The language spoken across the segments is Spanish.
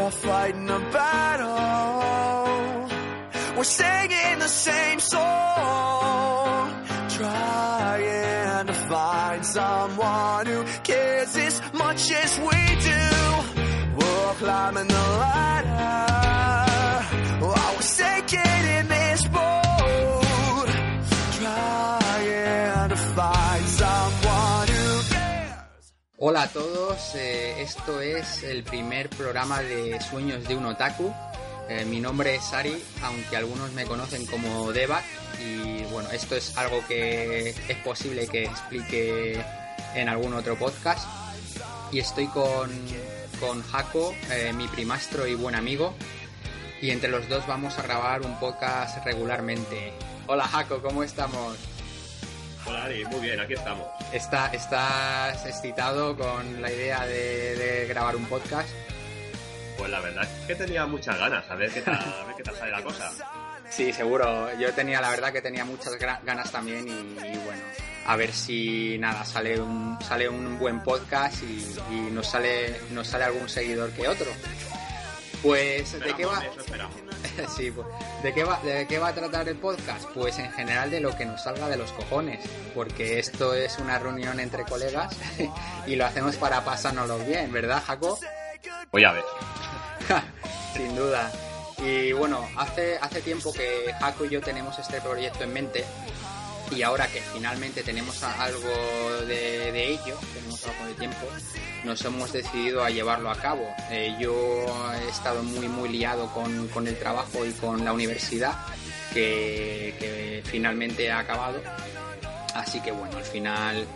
We're all fighting a battle. We're singing the same song. Trying to find someone who cares as much as we do. We're climbing the ladder. Oh, we're sinking in this boat. Hola a todos, eh, esto es el primer programa de Sueños de un Otaku. Eh, mi nombre es Ari, aunque algunos me conocen como Deva. Y bueno, esto es algo que es posible que explique en algún otro podcast. Y estoy con, con Jaco, eh, mi primastro y buen amigo. Y entre los dos vamos a grabar un podcast regularmente. Hola Jaco, ¿cómo estamos? Hola Ari, muy bien, aquí estamos. Está, ¿Estás excitado con la idea de, de grabar un podcast? Pues la verdad es que tenía muchas ganas, a ver qué tal, a ver qué tal sale la cosa. Sí, seguro. Yo tenía, la verdad que tenía muchas ganas también y, y bueno, a ver si nada, sale un, sale un buen podcast y, y nos sale, nos sale algún seguidor que otro. Pues, ¿de qué va? Eso. Sí, pues, ¿de qué va, de qué va a tratar el podcast? Pues en general de lo que nos salga de los cojones, porque esto es una reunión entre colegas y lo hacemos para pasárnoslo bien, ¿verdad, Jaco? Voy a ver. Sin duda. Y bueno, hace, hace tiempo que Jaco y yo tenemos este proyecto en mente y ahora que finalmente tenemos algo de, de ello, tenemos algo de tiempo, nos hemos decidido a llevarlo a cabo. Eh, yo he estado muy muy liado con, con el trabajo y con la universidad que, finalmente ha acabado. Así que bueno, al final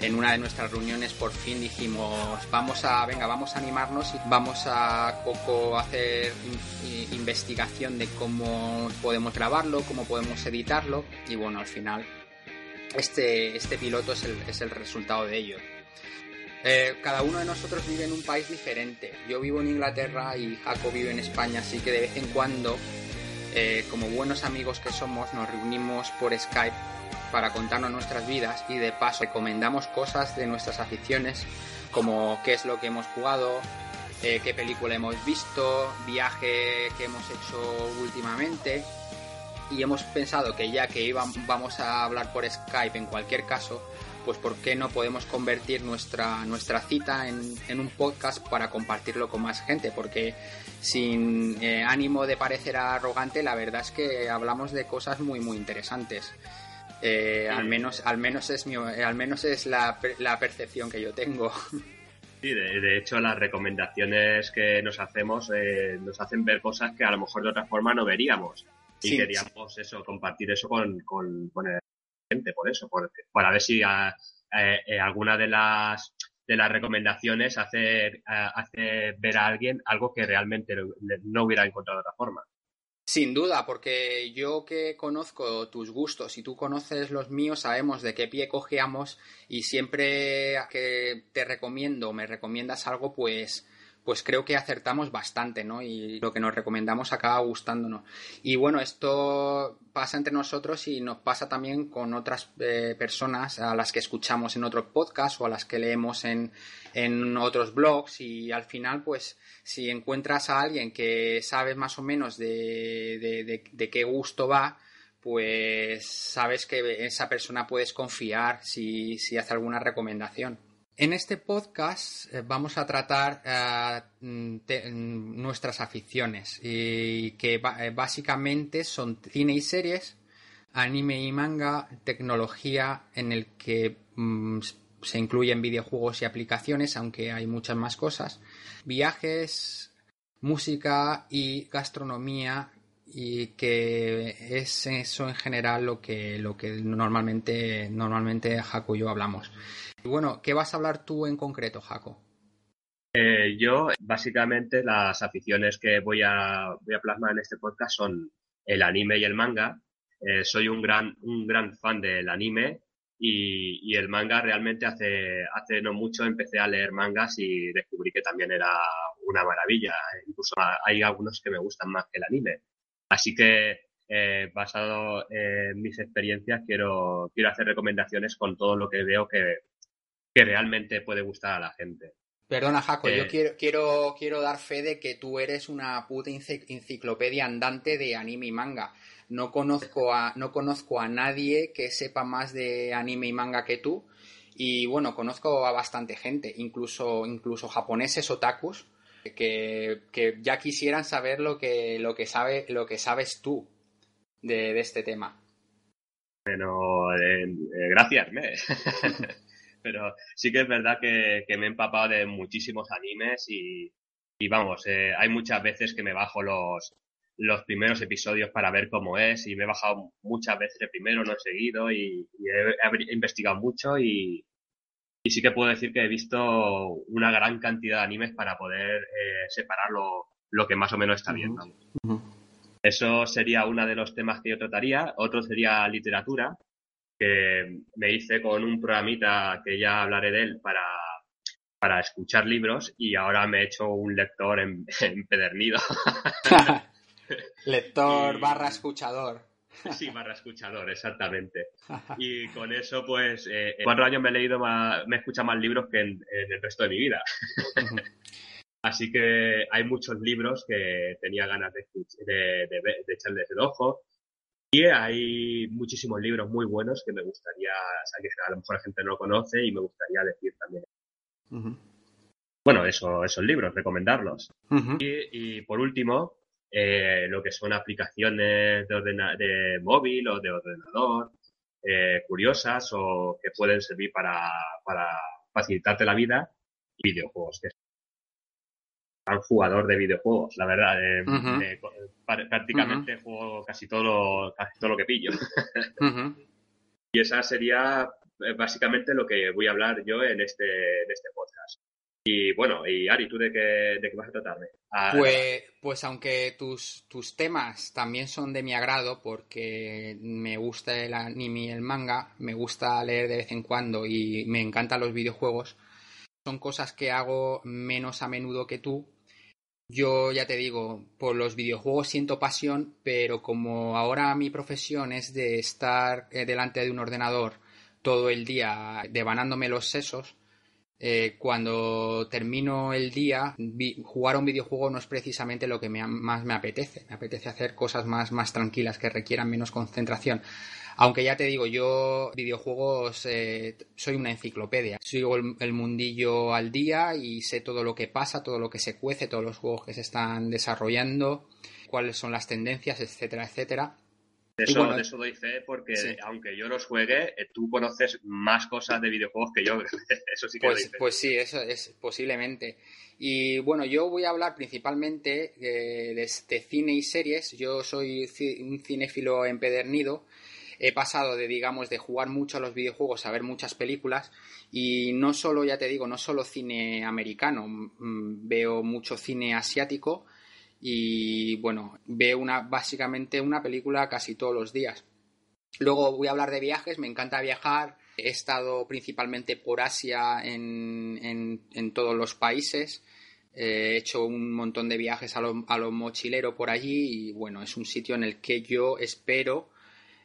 en una de nuestras reuniones por fin dijimos vamos a venga vamos a animarnos y vamos a poco hacer investigación de cómo podemos grabarlo cómo podemos editarlo y bueno al final este este piloto es el, es el resultado de ello. Eh, cada uno de nosotros vive en un país diferente. Yo vivo en Inglaterra y Jaco vive en España así que de vez en cuando eh, como buenos amigos que somos nos reunimos por Skype para contarnos nuestras vidas y de paso recomendamos cosas de nuestras aficiones como qué es lo que hemos jugado, eh, qué película hemos visto, viaje que hemos hecho últimamente y hemos pensado que ya que iba- vamos a hablar por Skype en cualquier caso, pues por qué no podemos convertir nuestra, nuestra cita en, en un podcast para compartirlo con más gente, porque sin eh, ánimo de parecer arrogante, la verdad es que hablamos de cosas muy muy interesantes. Eh, al menos al menos es mi, al menos es la, per- la percepción que yo tengo. Sí, de, de hecho las recomendaciones que nos hacemos eh, nos hacen ver cosas que a lo mejor de otra forma no veríamos. Y Sí, queríamos eso, compartir eso con, con, con el gente, por eso, por, para ver si a- eh, eh, alguna de las de las recomendaciones hace, eh, hace ver a alguien algo que realmente no- no hubiera encontrado de otra forma. Sin duda, porque yo que conozco tus gustos y tú conoces los míos, sabemos de qué pie cojeamos y siempre que te recomiendo o me recomiendas algo, pues, pues creo que acertamos bastante, ¿no? Y lo que nos recomendamos acaba gustándonos. Y bueno, esto pasa entre nosotros y nos pasa también con otras eh, personas a las que escuchamos en otros podcasts o a las que leemos en, en otros blogs y al final, pues, si encuentras a alguien que sabes más o menos de, de- de- de qué gusto va, pues sabes que esa persona puedes confiar si, si hace alguna recomendación. En este podcast eh, vamos a tratar eh, mm, mm, nuestras aficiones y que eh, básicamente son cine y series, anime y manga, tecnología en el que mm, se incluyen videojuegos y aplicaciones, aunque hay muchas más cosas, viajes, música y gastronomía y que es eso en general lo que, lo que normalmente, normalmente Jaco y yo hablamos. Y bueno, ¿qué vas a hablar tú en concreto, Jaco? Eh, yo, básicamente, las aficiones que voy a, voy a plasmar en este podcast son el anime y el manga. Eh, soy un gran, un gran fan del anime y, y el manga realmente hace, hace no mucho empecé a leer mangas y descubrí que también era una maravilla. Incluso hay algunos que me gustan más que el anime. Así que, eh, basado en mis experiencias, quiero, quiero hacer recomendaciones con todo lo que veo que, que realmente puede gustar a la gente. Perdona, Jaco, Eh. yo quiero, quiero, quiero dar fe de que tú eres una puta enci- enciclopedia andante de anime y manga. No conozco a, no conozco a nadie que sepa más de anime y manga que tú. Y bueno, conozco a bastante gente, incluso, incluso japoneses otakus, que, que ya quisieran saber lo que, lo que sabe, lo que sabes tú de, de este tema. Bueno, eh, eh, gracias, me. Pero sí que es verdad que, que me he empapado de muchísimos animes y, y vamos, eh, hay muchas veces que me bajo los, los primeros episodios para ver cómo es y me he bajado muchas veces el primero, no he seguido y, he investigado mucho y, y sí que puedo decir que he visto una gran cantidad de animes para poder eh, separar lo, lo que más o menos está vamos. Eso sería uno de los temas que yo trataría. Otro sería literatura, que me hice con un programita que ya hablaré de él para, para escuchar libros y ahora me he hecho un lector empedernido. Lector barra escuchador. sí, barra escuchador, exactamente. Y con eso, pues, eh, en cuatro años me he leído más, me he escuchado más libros que en, en el resto de mi vida. Así que hay muchos libros que tenía ganas de, de, de, de echarles el ojo. Y hay muchísimos libros muy buenos que me gustaría, o sea, que a lo mejor la gente no lo conoce y me gustaría decir también. Ujú. Bueno, eso, esos libros, recomendarlos. Ujú. Y, y por último, eh, lo que son aplicaciones de, ordena- de móvil o de ordenador, eh, curiosas o que pueden servir para, para facilitarte la vida, y videojuegos, que un jugador de videojuegos, la verdad. eh, eh, prácticamente juego casi todo, casi todo lo que pillo. Y esa sería básicamente lo que voy a hablar yo en este, en este podcast. Y bueno, y Ari, ¿tú de qué, vas a tratarme? Ah, Pues, pues aunque tus, tus temas también son de mi agrado, porque me gusta el anime y el manga, me gusta leer de vez en cuando y me encantan los videojuegos, son cosas que hago menos a menudo que tú. Yo ya te digo, por los videojuegos siento pasión, pero como ahora mi profesión es de estar eh, delante de un ordenador todo el día devanándome los sesos, eh, cuando termino el día, jugar a un videojuego no es precisamente lo que más me apetece. Me apetece hacer cosas más, más tranquilas que requieran menos concentración. Aunque ya te digo, yo videojuegos eh, soy una enciclopedia. Sigo el mundillo al día y sé todo lo que pasa, todo lo que se cuece, todos los juegos que se están desarrollando, cuáles son las tendencias, etcétera, etcétera. De eso, bueno, de eso doy fe porque sí. aunque yo los juegue, eh, tú conoces más cosas de videojuegos que yo. eso sí que Pues, doy fe. pues sí, eso es posiblemente. Y bueno, yo voy a hablar principalmente eh, de, de cine y series. Yo soy un cinéfilo empedernido. He pasado de, digamos, de jugar mucho a los videojuegos a ver muchas películas. Y no solo, ya te digo, no solo cine americano. mm, Veo mucho cine asiático. Y bueno, veo una, básicamente una película casi todos los días. Luego voy a hablar de viajes, me encanta viajar. He estado principalmente por Asia en, en- todos los países. Eh, He hecho un montón de viajes a lo, a lo mochilero por allí y bueno, es un sitio en el que yo espero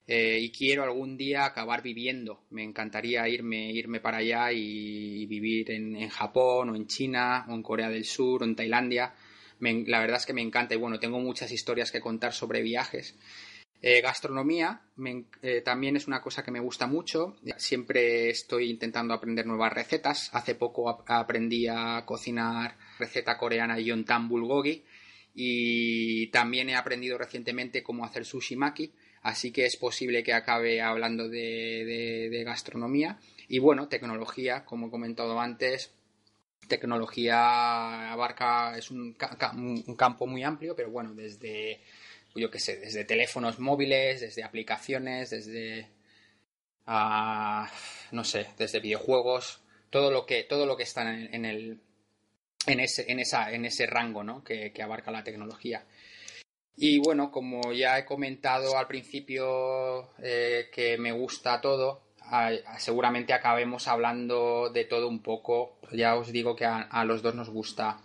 eh, y quiero algún día acabar viviendo. Me encantaría irme, irme para allá y vivir en, en Japón o en China o en Corea del Sur o en Tailandia. La verdad es que me encanta y bueno, tengo muchas historias que contar sobre viajes. Eh, gastronomía eh, también es una cosa que me gusta mucho. Siempre estoy intentando aprender nuevas recetas. Hace poco ap- aprendí a cocinar receta coreana yontan bulgogi y también he aprendido recientemente cómo hacer sushi maki. Así que es posible que acabe hablando de- de gastronomía. Y bueno, tecnología, como he comentado antes, tecnología abarca, es un, ca- ca- un un campo muy amplio, pero bueno, desde, yo qué sé, desde teléfonos móviles, desde aplicaciones, desde, ah, no sé, desde videojuegos, todo lo que, todo lo que está en, en el, en ese, en esa, en ese rango, ¿no? Que, que abarca la tecnología. Y bueno, como ya he comentado al principio eh, que me gusta todo, a- seguramente acabemos hablando de todo un poco. Ya os digo que a, los dos nos gusta,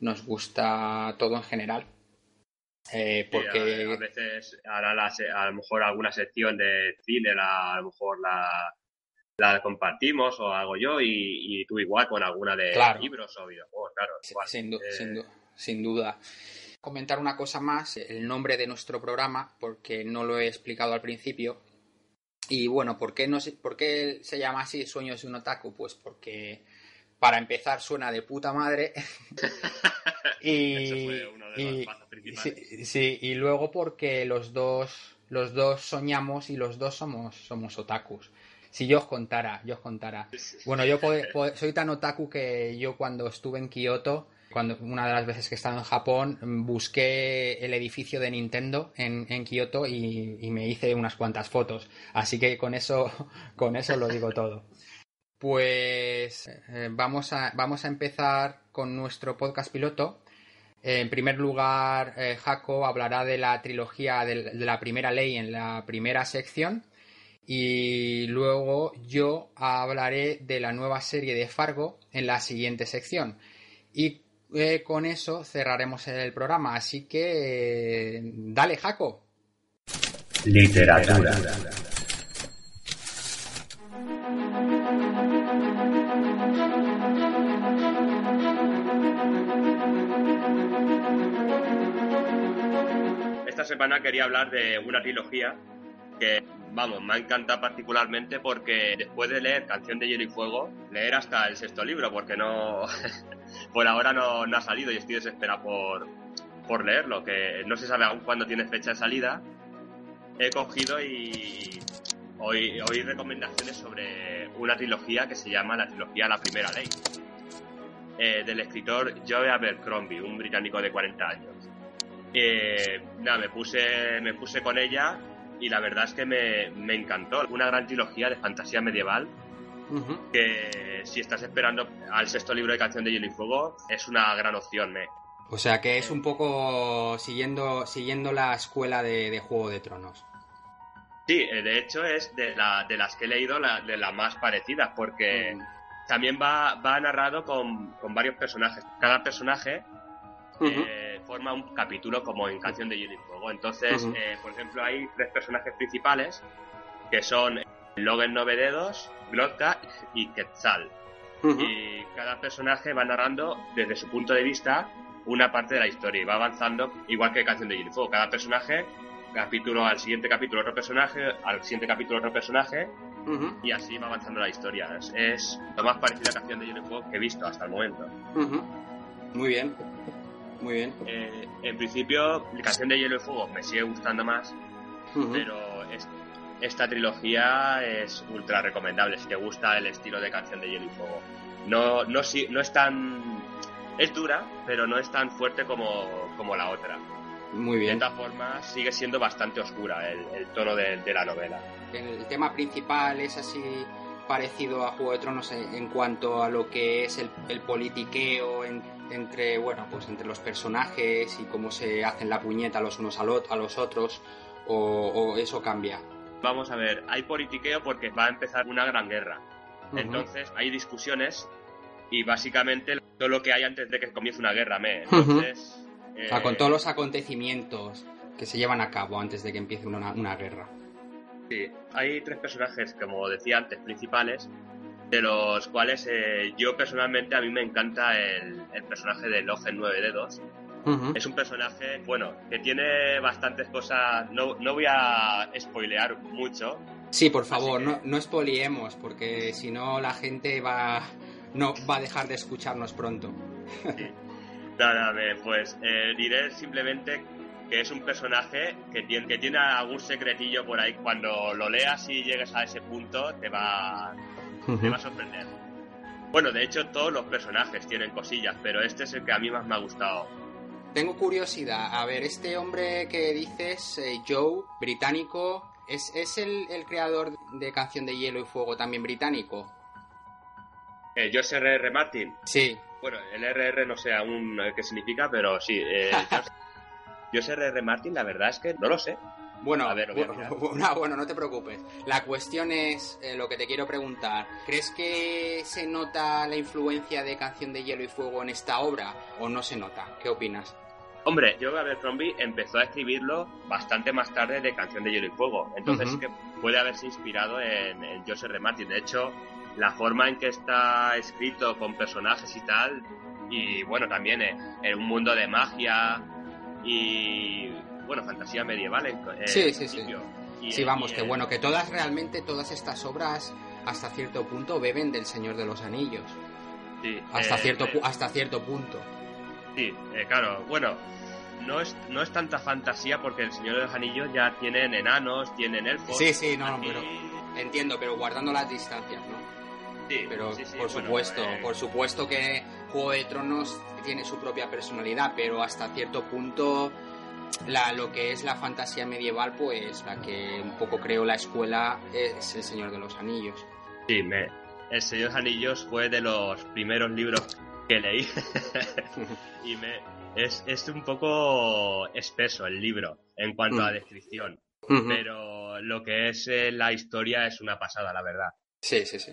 nos gusta todo en general. Eh, Sí, a- porque a, veces hará la a lo mejor alguna sección de cine, la- a lo mejor la, la compartimos o hago yo y, tú igual con alguna de libros o videojuegos, claro. Sin, eh, sin duda comentar una cosa más, el nombre de nuestro programa, porque no lo he explicado al principio. Y bueno, ¿por qué, no, ¿por qué se llama así Sueños de un Otaku? Pues porque para empezar suena de puta madre. y, fue uno de los sí, sí, y luego porque los dos, los dos soñamos y los dos somos, somos otakus. Si yo os contara, yo os contara. Bueno, yo soy tan otaku que yo cuando estuve en Kioto cuando una de las veces que he estado en Japón, busqué el edificio de Nintendo en, en Kioto y, me hice unas cuantas fotos. Así que con eso, con eso lo digo todo. Pues eh, vamos, a, vamos a empezar con nuestro podcast piloto. En primer lugar, eh, Jaco hablará de la trilogía de, la primera ley en la primera sección. Y luego yo hablaré de la nueva serie de Fargo en la siguiente sección. Y eh, con eso cerraremos el programa. Así que, eh, dale, Jaco. Literatura. Esta semana quería hablar de una trilogía que, vamos, me ha encantado particularmente porque después de leer Canción de Hielo y Fuego, leer hasta el sexto libro, porque no, por ahora no, ha salido y estoy desesperado por, por leerlo, que no se sabe aún cuándo tiene fecha de salida. He cogido y hoy, hoy recomendaciones sobre una trilogía que se llama la trilogía La Primera Ley, eh, del escritor Joe Abercrombie, un británico de 40 años. Eh, nada, me puse, me puse con ella y la verdad es que me, me encantó. Una gran trilogía de fantasía medieval que si estás esperando al sexto libro de Canción de Hielo y Fuego, es una gran opción. ¿eh? O sea que es un poco siguiendo, siguiendo la escuela de, Juego de Tronos. Sí, eh, de hecho es de, la, de las que he leído la, de las más parecidas, porque también va, va narrado con, varios personajes. Cada personaje eh, forma un capítulo como en Canción de Hielo y Fuego. Entonces, eh, por ejemplo, hay tres personajes principales que son Logan Novededos, Glodka y Quetzal. Y cada personaje va narrando desde su punto de vista una parte de la historia y va avanzando igual que Canción de Hielo y Fuego. Cada personaje, capítulo al siguiente capítulo otro personaje, al siguiente capítulo otro personaje y así va avanzando la historia. Es, lo más parecido a Canción de Hielo y Fuego que he visto hasta el momento. Muy bien. Muy bien. Eh, en principio, Canción de Hielo y Fuego me sigue gustando más, pero es esta trilogía es ultra recomendable si te gusta el estilo de canción de Hielo y Fuego. No, no, no es tan. Es dura, pero no es tan fuerte como, como la otra. Muy bien. De esta forma, sigue siendo bastante oscura el, tono de, la novela. El tema principal es así parecido a Juego de Tronos en, cuanto a lo que es el, politiqueo entre bueno pues entre los personajes y cómo se hacen la puñeta los unos a, a los otros o eso cambia vamos a ver, hay politiqueo porque va a empezar una gran guerra. Entonces hay discusiones y básicamente todo lo que hay antes de que comience una guerra, me. Entonces, con todos los acontecimientos que se llevan a cabo antes de que empiece una, guerra. Sí, hay tres personajes, como decía antes, principales, de los cuales eh, yo personalmente a mí me encanta el, el personaje de Logen Nueve Dedos, es un personaje, bueno, que tiene bastantes cosas. No, no voy a spoilear mucho. Sí, por favor, no, no spoileemos, porque si no la gente va, no, va a dejar de escucharnos pronto. Nada, pues eh, diré simplemente que es un personaje que tiene, que tiene algún secretillo por ahí. Cuando lo leas y llegues a ese punto, te va, te va a sorprender. Bueno, de hecho, todos los personajes tienen cosillas, pero este es el que a mí más me ha gustado. Tengo curiosidad. A ver, este hombre que dices, eh, Joe, británico, ¿es, el, creador de Canción de Hielo y Fuego también británico? Eh, José R.R. Martin. Sí. Bueno, el RR no sé aún qué significa, pero sí. Eh, José R.R. Martin, la verdad es que no lo sé. Bueno, a ver, bueno, bueno, no te preocupes. La cuestión es eh, lo que te quiero preguntar. ¿Crees que se nota la influencia de Canción de Hielo y Fuego en esta obra o no se nota? ¿Qué opinas? Hombre, yo Abercrombie empezó a escribirlo bastante más tarde de Canción de Hielo y Fuego, entonces que puede haberse inspirado en, en Joseph R. Martin. De hecho, la forma en que está escrito con personajes y tal, y bueno, también en, en un mundo de magia y bueno, fantasía medieval en, en Sí, sí, sí. Y- Sí, vamos, que en- bueno, que todas realmente, todas estas obras, hasta cierto punto, beben del Señor de los Anillos. sí, Hasta, eh, cierto, eh, hasta cierto punto. Sí, eh, claro, bueno, no es, no es tanta fantasía porque el Señor de los Anillos ya tienen enanos, tienen elfos. Sí, sí, no, aquí- pero entiendo, pero guardando las distancias, ¿no? Sí, Pero sí, sí, por bueno, supuesto, eh, por supuesto que Juego de Tronos tiene su propia personalidad, pero hasta cierto punto la, lo que es la fantasía medieval, pues la que un poco creó la escuela es El Señor de los Anillos. Sí, me, El Señor de los Anillos fue de los primeros libros que leí y me es, es un poco espeso el libro en cuanto a Mm. descripción, Ujú. pero lo que es eh, la historia es una pasada, la verdad. Sí, sí, sí.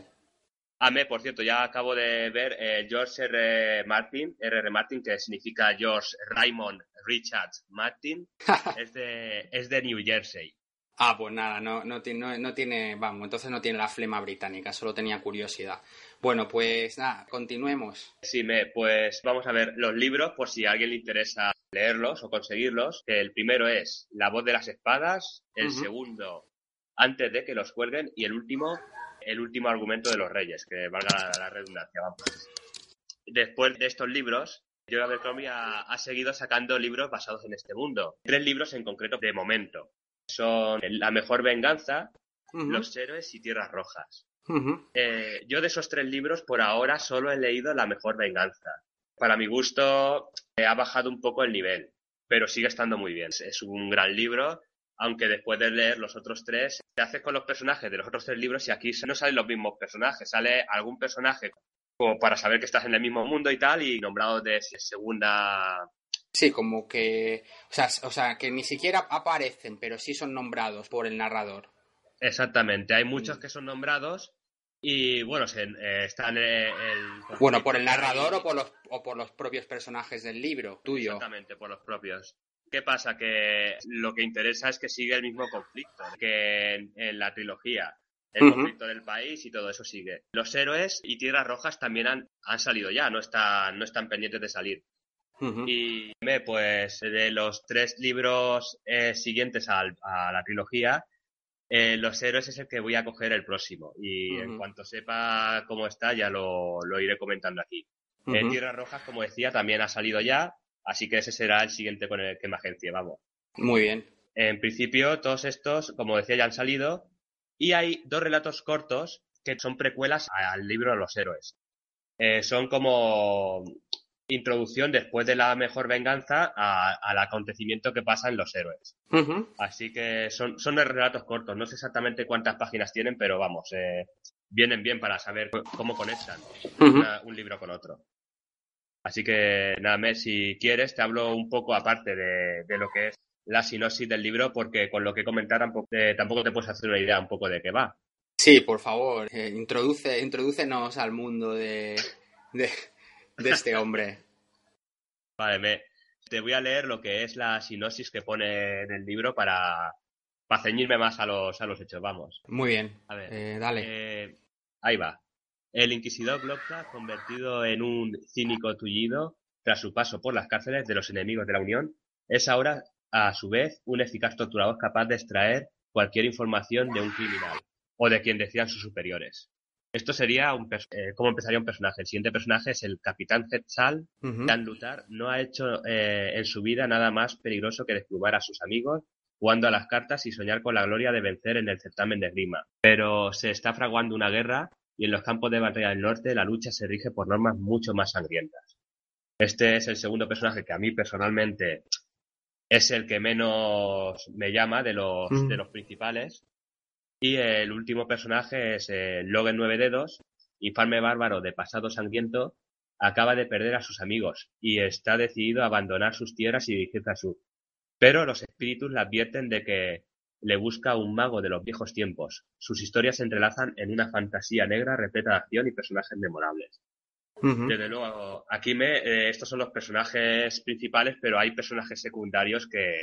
Ame, por cierto, ya acabo de ver eh, George R. Martin, R.R. Martin, que significa George Raymond Richard Martin, es de, es de New Jersey. Ah, pues nada, no, no, no, no tiene, vamos, entonces no tiene la flema británica, solo tenía curiosidad. Bueno, pues nada, continuemos. Sí, me, pues vamos a ver los libros, por si a alguien le interesa leerlos o conseguirlos. El primero es La voz de las espadas, el segundo, Antes de que los cuelguen, y el último, El último argumento de los reyes, que valga la, la redundancia, vamos. Después de estos libros, George Abercrombie ha, ha seguido sacando libros basados en este mundo. Tres libros en concreto de momento. Son La mejor venganza, Los héroes y Tierras Rojas. Eh, yo de esos tres libros por ahora solo he leído La mejor venganza. Para mi gusto eh, ha bajado un poco el nivel, pero sigue estando muy bien. Es un gran libro, aunque después de leer los otros tres, te haces con los personajes de los otros tres libros y aquí no salen los mismos personajes, sale algún personaje como para saber que estás en el mismo mundo y tal y nombrado de segunda... Sí, como que, o sea, o sea, que ni siquiera aparecen, pero sí son nombrados por el narrador. Exactamente, hay muchos Mm. que son nombrados y bueno, se- eh, están eh, el... Bueno, por el narrador o por los, o por los propios personajes del libro, tuyo. Exactamente, por los propios. ¿Qué pasa? Que lo que interesa es que sigue el mismo conflicto que en, en la trilogía. El conflicto del país y todo eso sigue. Los héroes y Tierras Rojas también han, han salido ya, no están, no están pendientes de salir. Y me, pues de los tres libros eh, siguientes a, la trilogía, eh, Los héroes es el que voy a coger el próximo. Y en cuanto sepa cómo está, ya lo, lo iré comentando aquí. Eh. Tierras Rojas, como decía, también ha salido ya, así que ese será el siguiente con el que me agencie, vamos. Muy bien. En principio, todos estos, como decía, ya han salido, y hay dos relatos cortos que son precuelas al libro de los héroes. Eh, son como introducción después de la mejor venganza a- al acontecimiento que pasa en los héroes. Así que son, son relatos cortos, no sé exactamente cuántas páginas tienen, pero vamos, eh, vienen bien para saber cómo conectan una- un libro con otro. Así que nada, Mes, si quieres, te hablo un poco aparte de, de lo que es la sinopsis del libro, porque con lo que comentar tampoco, eh, tampoco te puedes hacer una idea un poco de qué va. Sí, por favor, eh, introduce, introdúcenos al mundo de, de, de este hombre. Vale, me, te voy a leer lo que es la sinopsis que pone en el libro para, para ceñirme más a los, a los hechos, vamos. Muy bien. A ver, Eh, dale. Eh, ahí va. El inquisidor Glocta, convertido en un cínico tullido tras su paso por las cárceles de los enemigos de la Unión, es ahora, a su vez, un eficaz torturador capaz de extraer cualquier información de un criminal o de quien decían sus superiores. Esto sería un eh, cómo empezaría un personaje. El siguiente personaje es el capitán Zetzal. Ujú. Dan Lutar no ha hecho eh, en su vida nada más peligroso que descubrir a sus amigos jugando a las cartas y soñar con la gloria de vencer en el certamen de Grima. Pero se está fraguando una guerra y en los campos de batalla del norte la lucha se rige por normas mucho más sangrientas. Este es el segundo personaje que a mí personalmente es el que menos me llama de los, Mm. de los principales. Y el último personaje es eh, Logan Nueve Dedos, infame bárbaro de pasado sangriento, acaba de perder a sus amigos y está decidido a abandonar sus tierras y dirigirse al sur. Pero los espíritus le advierten de que le busca un mago de los viejos tiempos. Sus historias se entrelazan en una fantasía negra repleta de acción y personajes memorables. Desde luego, aquí me, eh, estos son los personajes principales, pero hay personajes secundarios que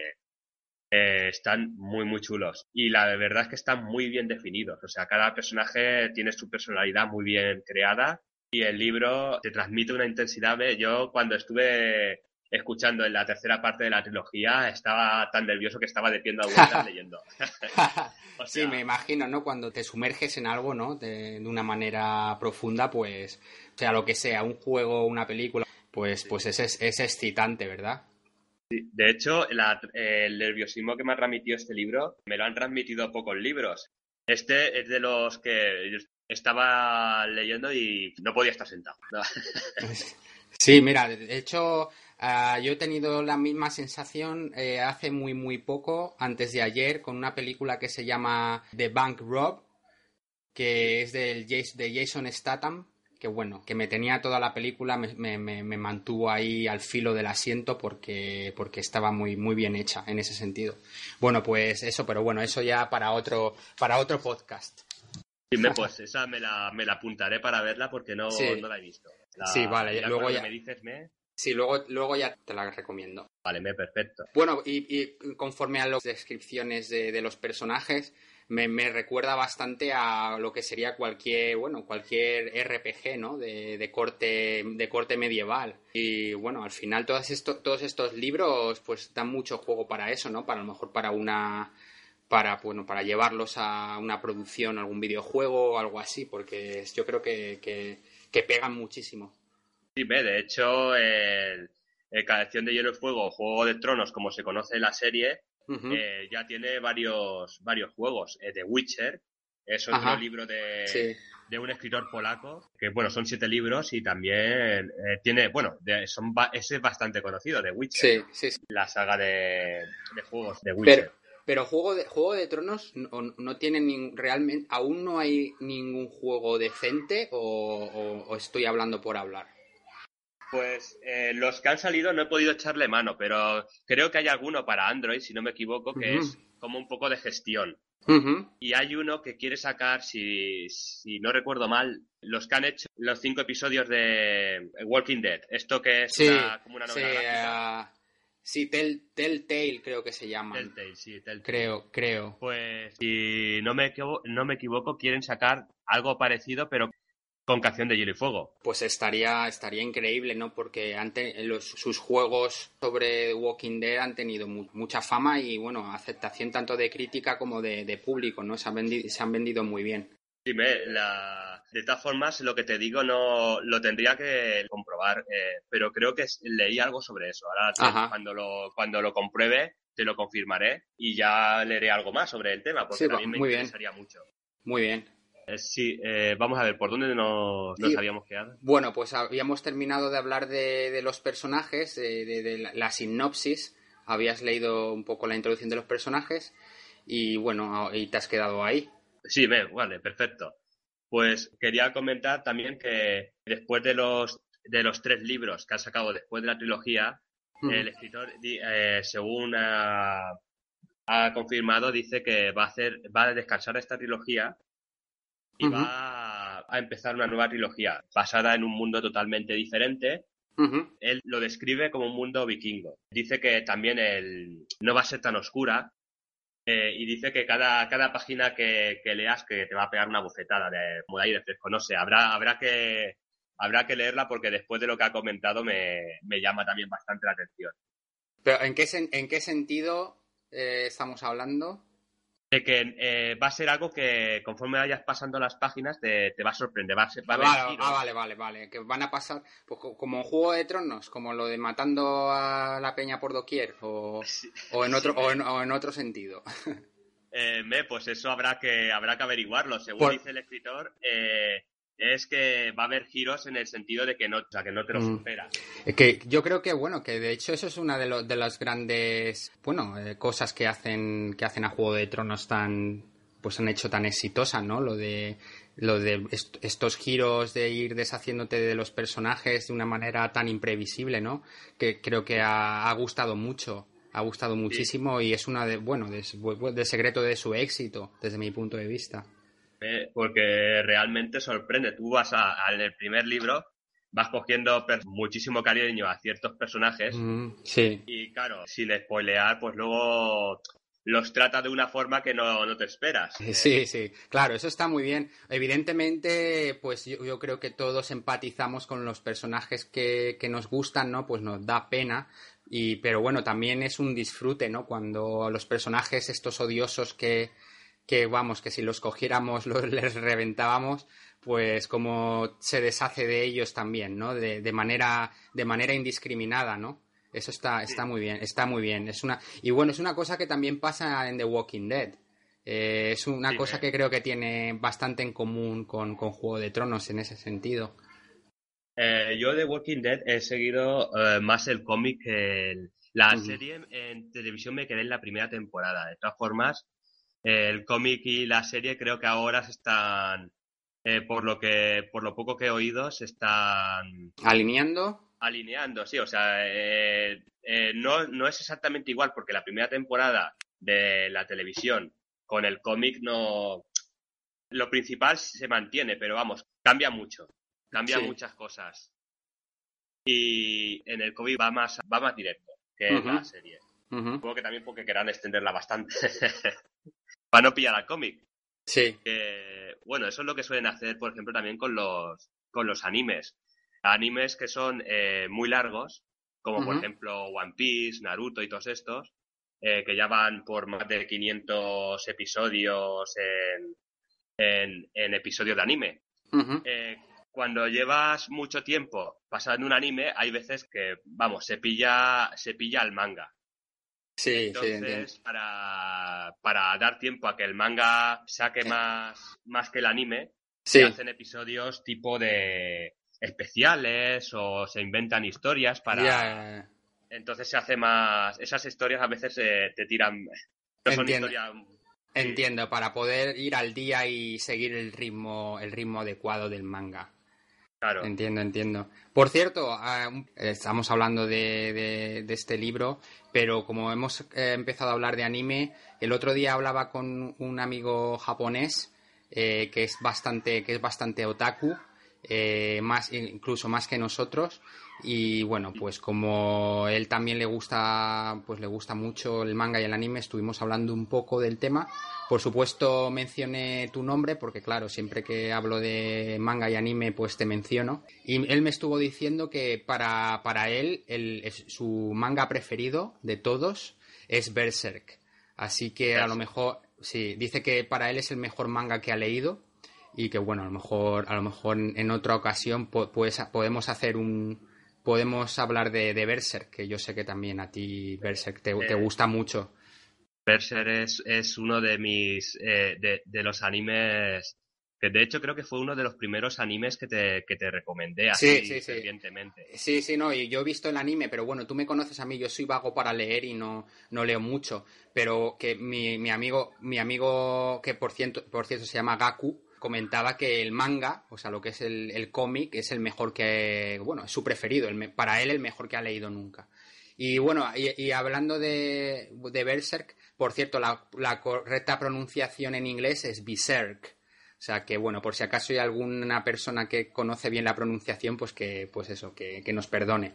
eh, están muy, muy chulos. Y la verdad es que están muy bien definidos. O sea, cada personaje tiene su personalidad muy bien creada y el libro te transmite una intensidad. Yo cuando estuve escuchando en la tercera parte de la trilogía estaba tan nervioso que estaba de a vueltas leyendo. O sí, sea, me imagino, ¿no? Cuando te sumerges en algo, ¿no? De, de una manera profunda, pues, o sea, lo que sea, un juego, una película, pues, pues es, es, excitante, ¿verdad? De hecho, la- el nerviosismo que me ha transmitido este libro me lo han transmitido pocos libros. Este es de los que estaba leyendo y no podía estar sentado. No. Sí, mira, de hecho, ah, yo he tenido la misma sensación eh, hace muy, muy poco, antes de ayer, con una película que se llama The Bank Rob, que es del, de Jason Statham, que bueno, que me tenía toda la película, me, me- me- mantuvo ahí al filo del asiento porque, porque estaba muy, muy bien hecha en ese sentido. Bueno, pues eso, pero bueno, eso ya para otro, para otro podcast. Dime, pues esa me la, me la apuntaré para verla porque no, Sí. no la he visto. La- Sí, vale, luego ya- me dices me... Sí, luego, luego ya te la recomiendo. Vale, me perfecto. Bueno, y, y conforme a las descripciones de, de los personajes, me, me recuerda bastante a lo que sería cualquier, bueno, cualquier RPG, ¿no? De, de corte, de corte medieval. Y bueno, al final todos estos, todos estos libros, pues dan mucho juego para eso, ¿no? Para a lo mejor para una, para, bueno, para llevarlos a una producción, algún videojuego o algo así, porque yo creo que, que, que pegan muchísimo. Sí, ve, de hecho, el, el Canción de Hielo y Fuego, Juego de Tronos, como se conoce en la serie, eh, ya tiene varios, varios juegos. Eh, The Witcher es otro Ajá. libro de, Sí. de un escritor polaco, que bueno, son siete libros y también eh, tiene, bueno, de- son ese es bastante conocido, The Witcher, Sí, sí, sí. la saga de, de juegos de Witcher. Pero, pero Juego de, Juego de Tronos no, no tiene nin- realmente, aún no hay ningún juego decente o, o- o estoy hablando por hablar. Pues eh, los que han salido no he podido echarle mano, pero creo que hay alguno para Android, si no me equivoco, que es como un poco de gestión. Y hay uno que quiere sacar, si, si no recuerdo mal, los que han hecho los cinco episodios de Walking Dead. Esto que es Sí, una- como una sí, novela gráfica. ah, sí, Tell- Telltale creo que se llaman. Telltale, sí, Telltale. Creo, creo. Pues si no me, equivo- no me equivoco, quieren sacar algo parecido, pero con canción de hielo y fuego. Pues estaría, estaría increíble, ¿no? Porque ante, los, sus juegos sobre Walking Dead han tenido mu- mucha fama y, bueno, aceptación tanto de crítica como de, de público, ¿no? Se han, vendi- se han vendido muy bien. Dime, la... de todas formas, lo que te digo no lo tendría que comprobar, eh, pero creo que leí algo sobre eso. Ahora, Ajá. cuando lo, cuando lo compruebe, te lo confirmaré y ya leeré algo más sobre el tema, porque Sí, también me bien. interesaría mucho. Muy bien. Eh, sí, eh, vamos a ver, ¿por dónde nos, habíamos quedado? Bueno, pues habíamos terminado de hablar de, de los personajes, de, de- de la, la sinopsis. Habías leído un poco la introducción de los personajes y bueno, y te has quedado ahí. Sí, ve, vale, perfecto. Pues quería comentar también que después de los, de los tres libros que han sacado después de la trilogía, el escritor, eh, según ha, ha confirmado, dice que va a hacer, va a descansar esta trilogía y va a empezar una nueva trilogía basada en un mundo totalmente diferente. Él lo describe como un mundo vikingo. Dice que también el, no va a ser tan oscura eh, y dice que cada, cada página que, que leas que te va a pegar una bofetada de, como de aire fresco. No sé, habrá, habrá que habrá que leerla porque después de lo que ha comentado me, me llama también bastante la atención. Pero ¿en qué, sen- en qué sentido eh, estamos hablando? De que eh, va a ser algo que conforme vayas pasando las páginas te, te va a sorprender. Va a, ser- va Vale, ah, vale, vale, vale. Que van a pasar pues, co- como en Juego de Tronos, como lo de matando a la peña por doquier, o, Sí. o, en, otro, Sí. o, en, o en otro sentido. Eh, me, pues eso habrá que habrá que averiguarlo. Según Por- dice el escritor, eh, es que va a haber giros en el sentido de que no, o sea, que no te lo Mm. superas. Es que yo creo que bueno, que de hecho eso es una de, los de las grandes, bueno, eh, cosas que hacen que hacen a Juego de Tronos tan pues han hecho tan exitosa, ¿no? Lo de lo de est- estos giros de ir deshaciéndote de los personajes de una manera tan imprevisible, ¿no? Que creo que ha, ha gustado mucho, ha gustado muchísimo y es una de bueno, de, de secreto de su éxito desde mi punto de vista. Eh, porque realmente sorprende. Tú vas a- al del primer libro vas cogiendo muchísimo cariño a ciertos personajes. Mm, sí. Y claro, sin spoilear, pues luego los trata de una forma que no, no te esperas. Sí, sí, claro, eso está muy bien. Evidentemente, pues yo, yo creo que todos empatizamos con los personajes que, que, nos gustan, ¿no? Pues nos da pena. Y, pero bueno, también es un disfrute, ¿no? Cuando los personajes estos odiosos que, que vamos, que si los cogiéramos los, les reventábamos, pues como se deshace de ellos también, ¿no? De, de manera, de manera indiscriminada, ¿no? Eso está, está muy bien, está muy bien. Es una, y bueno, es una cosa que también pasa en The Walking Dead. Eh, es una cosa que creo que tiene bastante en común con, con Juego de Tronos en ese sentido. Eh, yo de Walking Dead he seguido eh, más el cómic que el, la serie en televisión me quedé en la primera temporada. De todas formas, el cómic y la serie creo que ahora se están, por lo que, por lo poco que he oído, se están alineando alineando, sí, o sea, eh, eh, no, no es exactamente igual porque la primera temporada de la televisión con el cómic no... Lo principal se mantiene, pero vamos, cambia mucho, cambia muchas cosas. Y en el cómic va más, va más directo que en la serie. Supongo que también porque querrán extenderla bastante para no pillar al cómic. Sí. bueno, eso es lo que suelen hacer, por ejemplo, también con los, con los animes animes que son eh, muy largos, como por ejemplo One Piece, Naruto y todos estos, eh, que ya van por más de 500 episodios en, en, episodios de anime. Eh, cuando llevas mucho tiempo pasando en un anime, hay veces que, vamos, se pilla, se pilla el manga. Sí, Entonces, sí, para, para dar tiempo a que el manga saque más, más que el anime, se hacen episodios tipo de, especiales o se inventan historias para... Entonces se hace más... Esas historias a veces eh, te tiran... Entiendo. Entiendo, para poder ir al día y seguir el ritmo, el ritmo adecuado del manga. Claro. Entiendo, entiendo. Por cierto, ah, estamos hablando de, este libro, pero como hemos eh, empezado a hablar de anime, el otro día hablaba con un amigo japonés eh, que es bastante, que es bastante otaku eh, más, incluso más que nosotros. Y bueno, pues como él también le gusta, pues le gusta mucho el manga y el anime, estuvimos hablando un poco del tema. Por supuesto, mencioné tu nombre, porque claro, siempre que hablo de manga y anime, pues te menciono. Y él me estuvo diciendo que para, para él, el, su manga preferido de todos es Berserk. Así que a lo mejor, sí, dice que para él es el mejor manga que ha leído y que bueno, a lo mejor, a lo mejor en otra ocasión pues, podemos hacer un podemos hablar de, de Berserk, que yo sé que también a ti Berserk te, te gusta mucho. Berserk es, es uno de mis eh, de, de, los animes que de hecho creo que fue uno de los primeros animes que te, que te recomendé así sí, sí, evidentemente. Sí, sí, no, y yo he visto el anime, pero bueno, tú me conoces a mí, yo soy vago para leer y no, no leo mucho, pero que mi, mi amigo, mi amigo que por cierto, por cierto se llama Gaku, comentaba que el manga, o sea, lo que es el, cómic, es el mejor que, bueno, es su preferido, para él el mejor que ha leído nunca. Y bueno, y, hablando de, de, Berserk, por cierto, la, correcta pronunciación en inglés es Berserk. O sea que, bueno, por si acaso hay alguna persona que conoce bien la pronunciación, pues que, pues eso, que, nos perdone.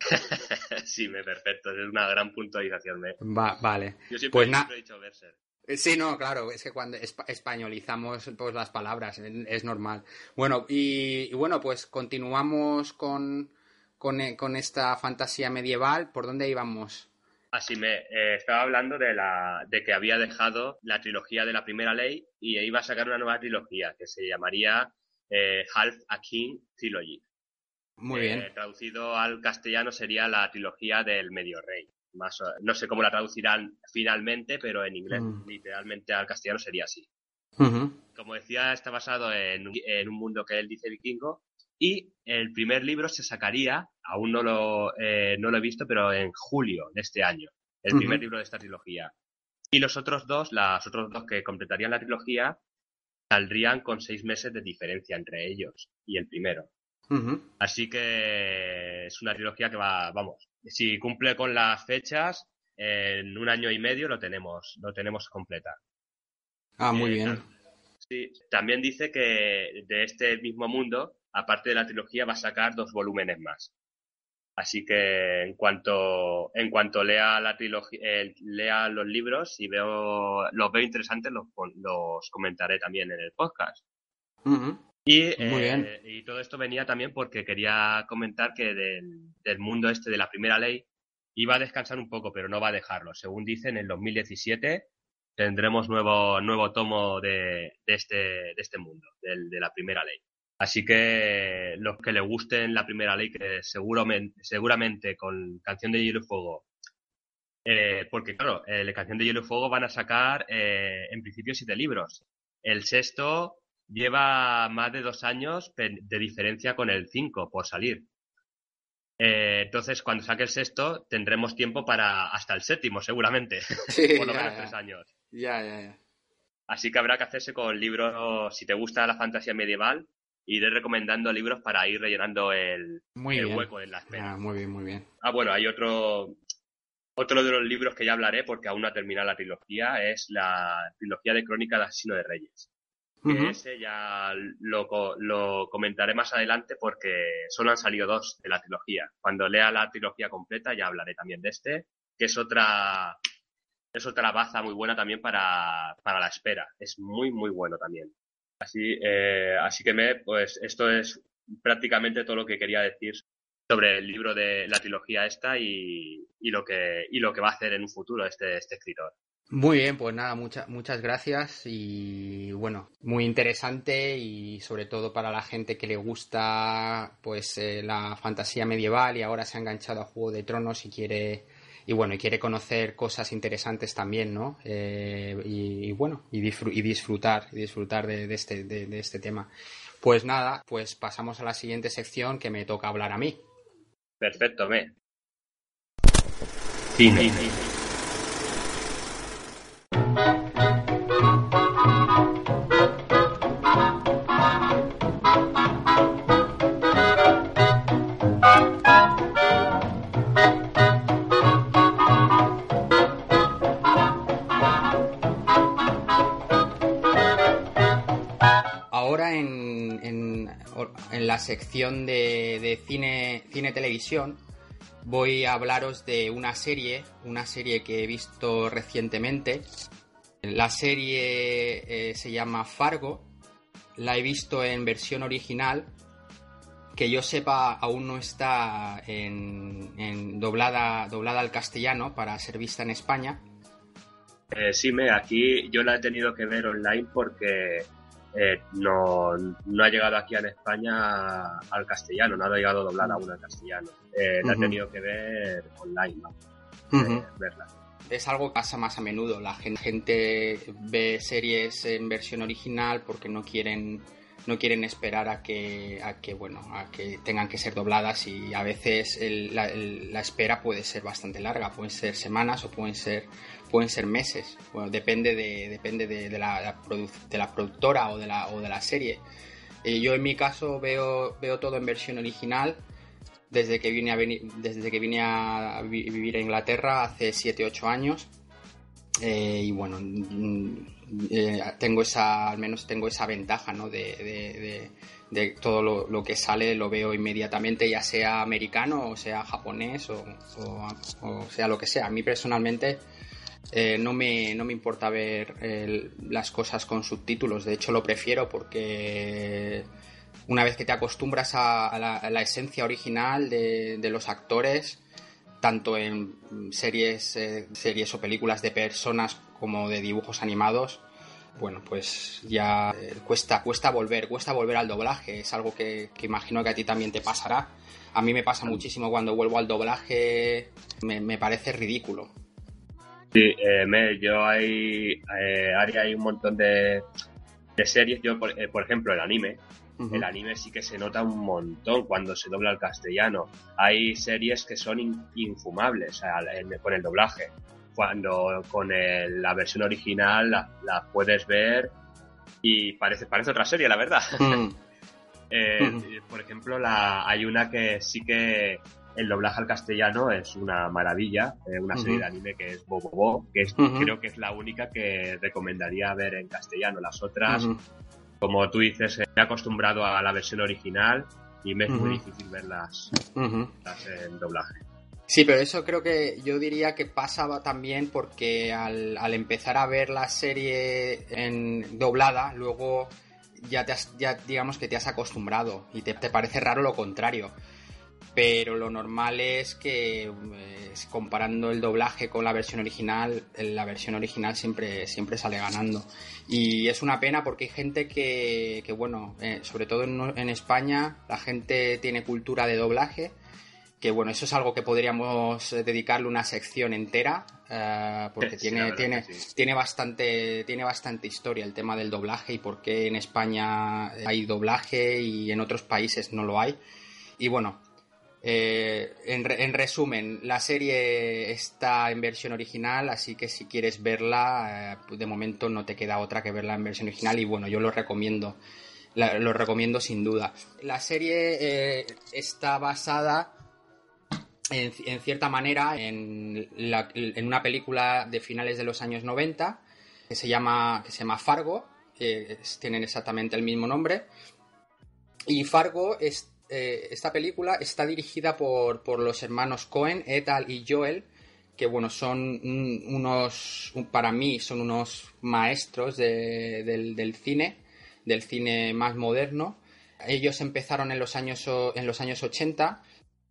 sí, me perfecto, es una gran puntualización. Va, vale. Yo siempre, pues siempre he dicho Berserk. Eh, sí, no, claro, es que cuando españolizamos pues, las palabras, es normal. Bueno, y, bueno, pues continuamos con, eh, con, esta fantasía medieval. ¿Por dónde íbamos? Así me eh, estaba hablando de, la, de que había dejado la trilogía de la primera ley y iba a sacar una nueva trilogía que se llamaría Half a King Trilogy. Muy bien. Traducido al castellano sería la trilogía del Medio Rey no sé cómo la traducirán finalmente, pero en inglés, mm. literalmente al castellano sería así. Como decía, está basado en, un mundo que él dice vikingo. Y el primer libro se sacaría, aún no lo, eh, no lo he visto, pero en julio de este año. El primer libro de esta trilogía. Y los otros dos, las otros dos que completarían la trilogía, saldrían con seis meses de diferencia entre ellos y el primero. Así que es una trilogía que va, vamos, si cumple con las fechas, en un año y medio lo tenemos, lo tenemos completa. Ah, muy eh, bien. Sí, también dice que de este mismo mundo aparte de la trilogía, va a sacar dos volúmenes más. Así que en cuanto, en cuanto lea la trilogía, eh, lea los libros y veo, los veo interesantes, los, los comentaré también en el podcast. Y, eh, y todo esto venía también porque quería comentar que del, del, mundo este de la primera ley iba a descansar un poco, pero no va a dejarlo. Según dicen, en 2017 tendremos nuevo, nuevo tomo de, de este, de este mundo, del, de la primera ley. Así que los que le gusten la primera ley, que seguramente, seguramente con Canción de Hielo y Fuego, eh, porque claro, eh, la Canción de Hielo y Fuego van a sacar eh, en principio siete libros. El sexto lleva más de dos años de diferencia con el cinco por salir. entonces, cuando saque el sexto, tendremos tiempo para hasta el séptimo, seguramente. por lo menos tres años. Ya, ya, ya. Así que habrá que hacerse con libros, si te gusta la fantasía medieval, iré recomendando libros para ir rellenando el, hueco en la espera. Ah, muy bien, muy bien. Ah, bueno, hay otro, otro de los libros que ya hablaré porque aún no ha terminado la trilogía, es la trilogía de Crónica de Asesino de Reyes. Ese ya lo, lo, comentaré más adelante porque solo han salido dos de la trilogía. Cuando lea la trilogía completa ya hablaré también de este, que es otra es otra baza muy buena también para, para la espera. Es muy, muy bueno también. Así, eh, así que me, pues esto es prácticamente todo lo que quería decir sobre el libro de la trilogía esta y, y lo que y lo que va a hacer en un futuro este, este escritor. Muy bien, pues nada, muchas muchas gracias y bueno, muy interesante y sobre todo para la gente que le gusta pues eh, la fantasía medieval y ahora se ha enganchado a Juego de Tronos y quiere y bueno, y quiere conocer cosas interesantes también, ¿no? Eh, y, bueno, y, y, disfrutar, y disfrutar de, este, de, este tema. Pues nada, pues pasamos a la siguiente sección que me toca hablar a mí. Perfecto, me. Cine. Sección de, cine, cine televisión voy a hablaros de una serie, una serie que he visto recientemente. La serie eh, se llama Fargo, la he visto en versión original, que yo sepa aún no está en, doblada, doblada al castellano para ser vista en España. Eh, sí, me, aquí yo la he tenido que ver online porque eh, no, no, ha llegado aquí en España al castellano, no ha llegado doblada aún al castellano. Eh, La he tenido que ver online, eh, verla. Es algo que pasa más a menudo. La gente ve series en versión original porque no quieren no quieren esperar a que, a que bueno a que tengan que ser dobladas y a veces la, la, espera puede ser bastante larga pueden ser semanas o pueden ser pueden ser meses, bueno, depende de, depende de, la, de la productora o de la, o de la serie. Eh, yo en mi caso veo, veo todo en versión original desde que vine a, desde que vine a vivir a Inglaterra hace 7-8 años. Eh, y bueno, mm, eh, tengo esa, al menos tengo esa ventaja, ¿no? De, de, todo lo, que sale lo veo inmediatamente, ya sea americano o sea japonés o, o sea lo que sea. A mí personalmente eh, no, me, no me importa ver las cosas con subtítulos, de hecho lo prefiero porque una vez que te acostumbras a, la, esencia original de, los actores, tanto en series, eh, series o películas de personas como de dibujos animados, bueno, pues ya eh, cuesta, cuesta volver, cuesta volver al doblaje, es algo que, imagino que a ti también te pasará. A mí me pasa muchísimo cuando vuelvo al doblaje, me parece ridículo. Sí, eh, yo hay, eh, hay un montón de, de series, yo por, eh, por, ejemplo el anime, el anime sí que se nota un montón cuando se dobla al castellano. Hay series que son infumables con el doblaje. Cuando con la versión original la, puedes ver y parece, parece otra serie, la verdad. Mm. Eh, por ejemplo, la, hay una que sí que el doblaje al castellano es una maravilla, eh, una serie de anime que es Bobobo, que es, creo que es la única que recomendaría ver en castellano. Las otras como tú dices, he acostumbrado a la versión original y me es muy difícil verlas las en doblaje. Sí, pero eso creo que yo diría que pasaba también porque al, al empezar a ver la serie en doblada, luego ya te has, ya digamos que te has acostumbrado y te, te parece raro lo contrario. Pero lo normal es que comparando el doblaje con la versión original, la versión original siempre, siempre sale ganando. Y es una pena porque hay gente que, que bueno, eh, sobre todo en, en España, la gente tiene cultura de doblaje que bueno, eso es algo que podríamos eh, dedicarle una sección entera, eh, porque Sí, tiene, tiene, sí. tiene, bastante, tiene bastante historia el tema del doblaje y por qué en España hay doblaje y en otros países no lo hay. Y bueno, eh, en, re- en resumen, la serie está en versión original, así que si quieres verla, eh, de momento no te queda otra que verla en versión original y bueno, yo lo recomiendo. La- lo recomiendo sin duda. La serie eh, está basada en, cierta manera en, en una película de finales de los años 90 que se llama, que se llama Fargo, que tienen exactamente el mismo nombre. Y Fargo, es, eh, esta película está dirigida por, por los hermanos Cohen, Ethel y Joel, que bueno, son un- unos, un- para mí son unos maestros de- del, del cine, del cine más moderno. Ellos empezaron en los años, en los años 80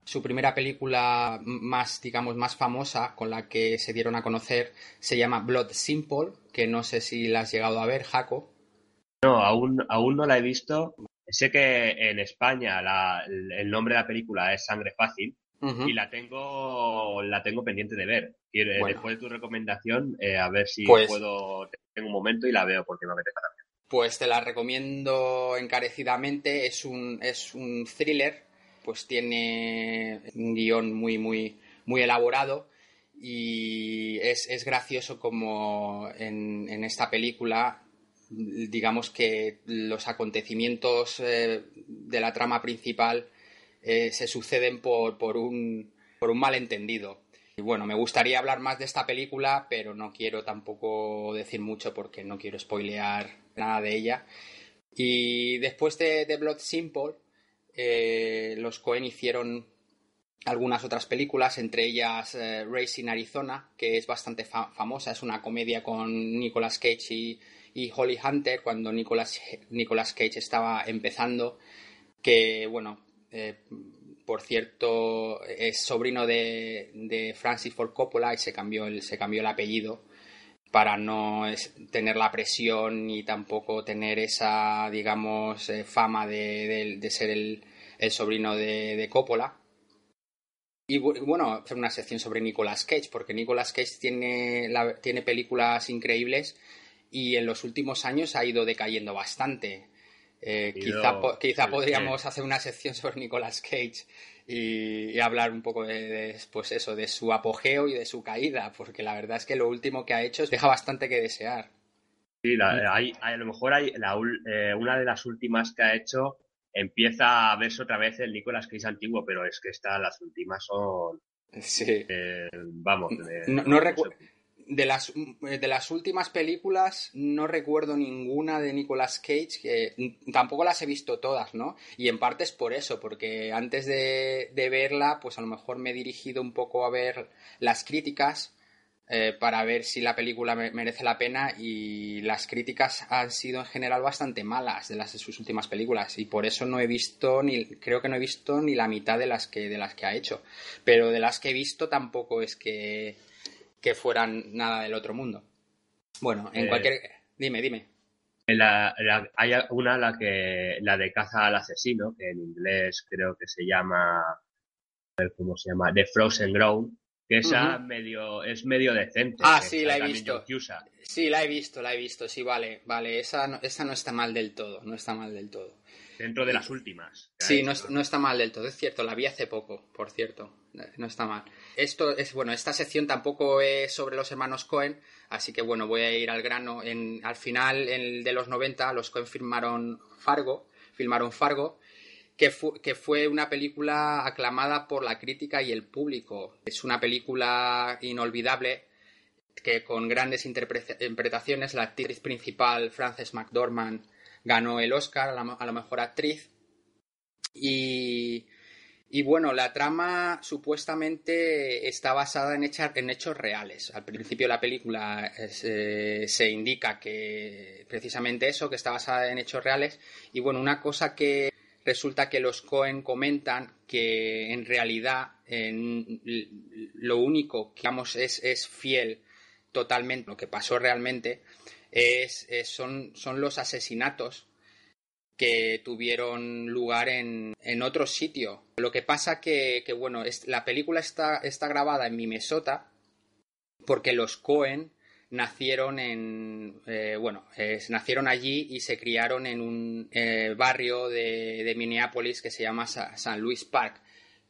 su primera película más, digamos, más famosa con la que se dieron a conocer se llama Blood Simple, que no sé si la has llegado a ver, Jaco. No, aún, aún no la he visto. Sé que en España la- el nombre de la película es Sangre Fácil Ujú. y la tengo, la tengo pendiente de ver. Quiero- Bueno. Después de tu recomendación, eh, a ver si Pues- puedo, tengo un momento y la veo porque me apetece también. Pues te la recomiendo encarecidamente. Es un, es un thriller, pues tiene un guion muy, muy, muy elaborado y es, es gracioso como en, en esta película, digamos que los acontecimientos eh, de la trama principal eh, se suceden por, por, un, por un malentendido. Y bueno, me gustaría hablar más de esta película, pero no quiero tampoco decir mucho porque no quiero spoilear nada de ella. Y después de, Blood Simple, eh, los Cohen hicieron algunas otras películas, entre ellas eh, Racing Arizona, que es bastante fa- famosa, es una comedia con Nicolas Cage y, y Holly Hunter, cuando Nicolas, Nicolas Cage estaba empezando, que bueno, eh, por cierto, es sobrino de, de Francis Ford Coppola y se cambió el, se cambió el apellido para no tener la presión ni tampoco tener esa, digamos, eh, fama de, de- ser el, el sobrino de, Coppola. Y bu- bueno, hacer una sección sobre Nicolas Cage, porque Nicolas Cage tiene, tiene películas increíbles y en los últimos años ha ido decayendo bastante. Eh, quizá po- quizá sí, podríamos hacer una sección sobre Nicolas Cage y, y hablar un poco de, de, pues eso, de su apogeo y de su caída, porque la verdad es que lo último que ha hecho deja bastante que desear. Sí, la- hay, hay- a lo mejor hay la eh, una de las últimas que ha hecho empieza a verse otra vez el Nicolas Cage antiguo, pero es que estas las últimas son, Sí. eh, vamos, de- No- no recu- De las, de las últimas películas no recuerdo ninguna de Nicolas Cage, tampoco las he visto todas, ¿no? Y en parte es por eso, porque antes de, de verla, pues a lo mejor me he dirigido un poco a ver las críticas eh, para ver si la película me- merece la pena y las críticas han sido en general bastante malas de las de sus últimas películas y por eso no he visto ni creo que no he visto ni la mitad de las que de las que ha hecho pero de las que he visto tampoco es que que fueran nada del otro mundo bueno en Eh, cualquier dime dime La- la- hay una, la que la de caza al asesino, que en inglés creo que se llama, a ver cómo se llama, The Frozen Ground, que esa medio, es medio decente. Ah, sí, la he visto. Sí la he visto la he visto sí vale vale esa no, esa no está mal del todo no está mal del todo dentro de las últimas. Sí, no, no está mal del todo, es cierto, la vi hace poco, por cierto, no está mal. Esto es, bueno, esta sección tampoco es sobre los hermanos Cohen, así que bueno, voy a ir al grano. En, al final, en el de los 90, los Cohen firmaron Fargo, filmaron Fargo, que, fu- que fue una película aclamada por la crítica y el público. Es una película inolvidable que con grandes interpre- interpretaciones, la actriz principal, Frances McDormand, ganó el Oscar a la, a la mejor actriz. Y, y bueno, la trama supuestamente está basada en, en hechos reales. Al principio de la película eh, se indica que precisamente eso, que está basada en hechos reales. Y bueno, una cosa que resulta que los Cohen comentan que en realidad lo único que digamos, es, es fiel totalmente lo que pasó realmente es, son, son los asesinatos que tuvieron lugar en, en otro sitio. Lo que pasa que, que bueno, la película está, está grabada en Minnesota porque los Cohen nacieron en eh, bueno nacieron allí y se criaron en un eh, barrio de, de, Minneapolis que se llama San Luis Park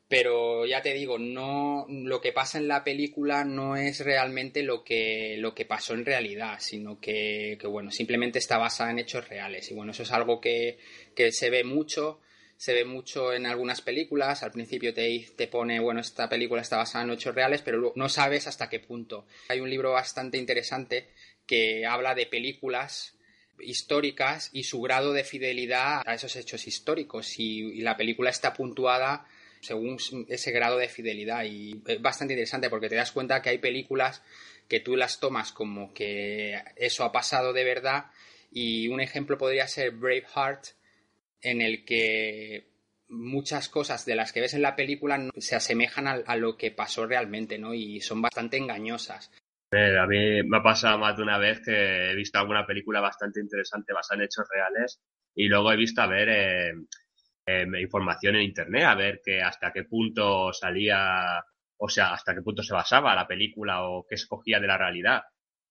pero ya te digo, no lo que pasa en la película no es realmente lo que, lo que pasó en realidad, sino que, que, bueno, simplemente está basada en hechos reales. Y bueno, eso es algo que, que se ve mucho, se ve mucho en algunas películas. Al principio te, te pone, bueno, esta película está basada en hechos reales, pero no sabes hasta qué punto. Hay un libro bastante interesante que habla de películas históricas y su grado de fidelidad a esos hechos históricos. y, y la película está puntuada según ese grado de fidelidad. Y es bastante interesante porque te das cuenta que hay películas que tú las tomas como que eso ha pasado de verdad. Y un ejemplo podría ser Braveheart, en el que muchas cosas de las que ves en la película se asemejan a, lo que pasó realmente, ¿no? Y son bastante engañosas. A mí me ha pasado más de una vez que he visto alguna película bastante interesante basada en hechos reales y luego he visto a ver eh, Em, información en internet a ver que hasta qué punto salía, o sea, hasta qué punto se basaba la película o qué escogía de la realidad.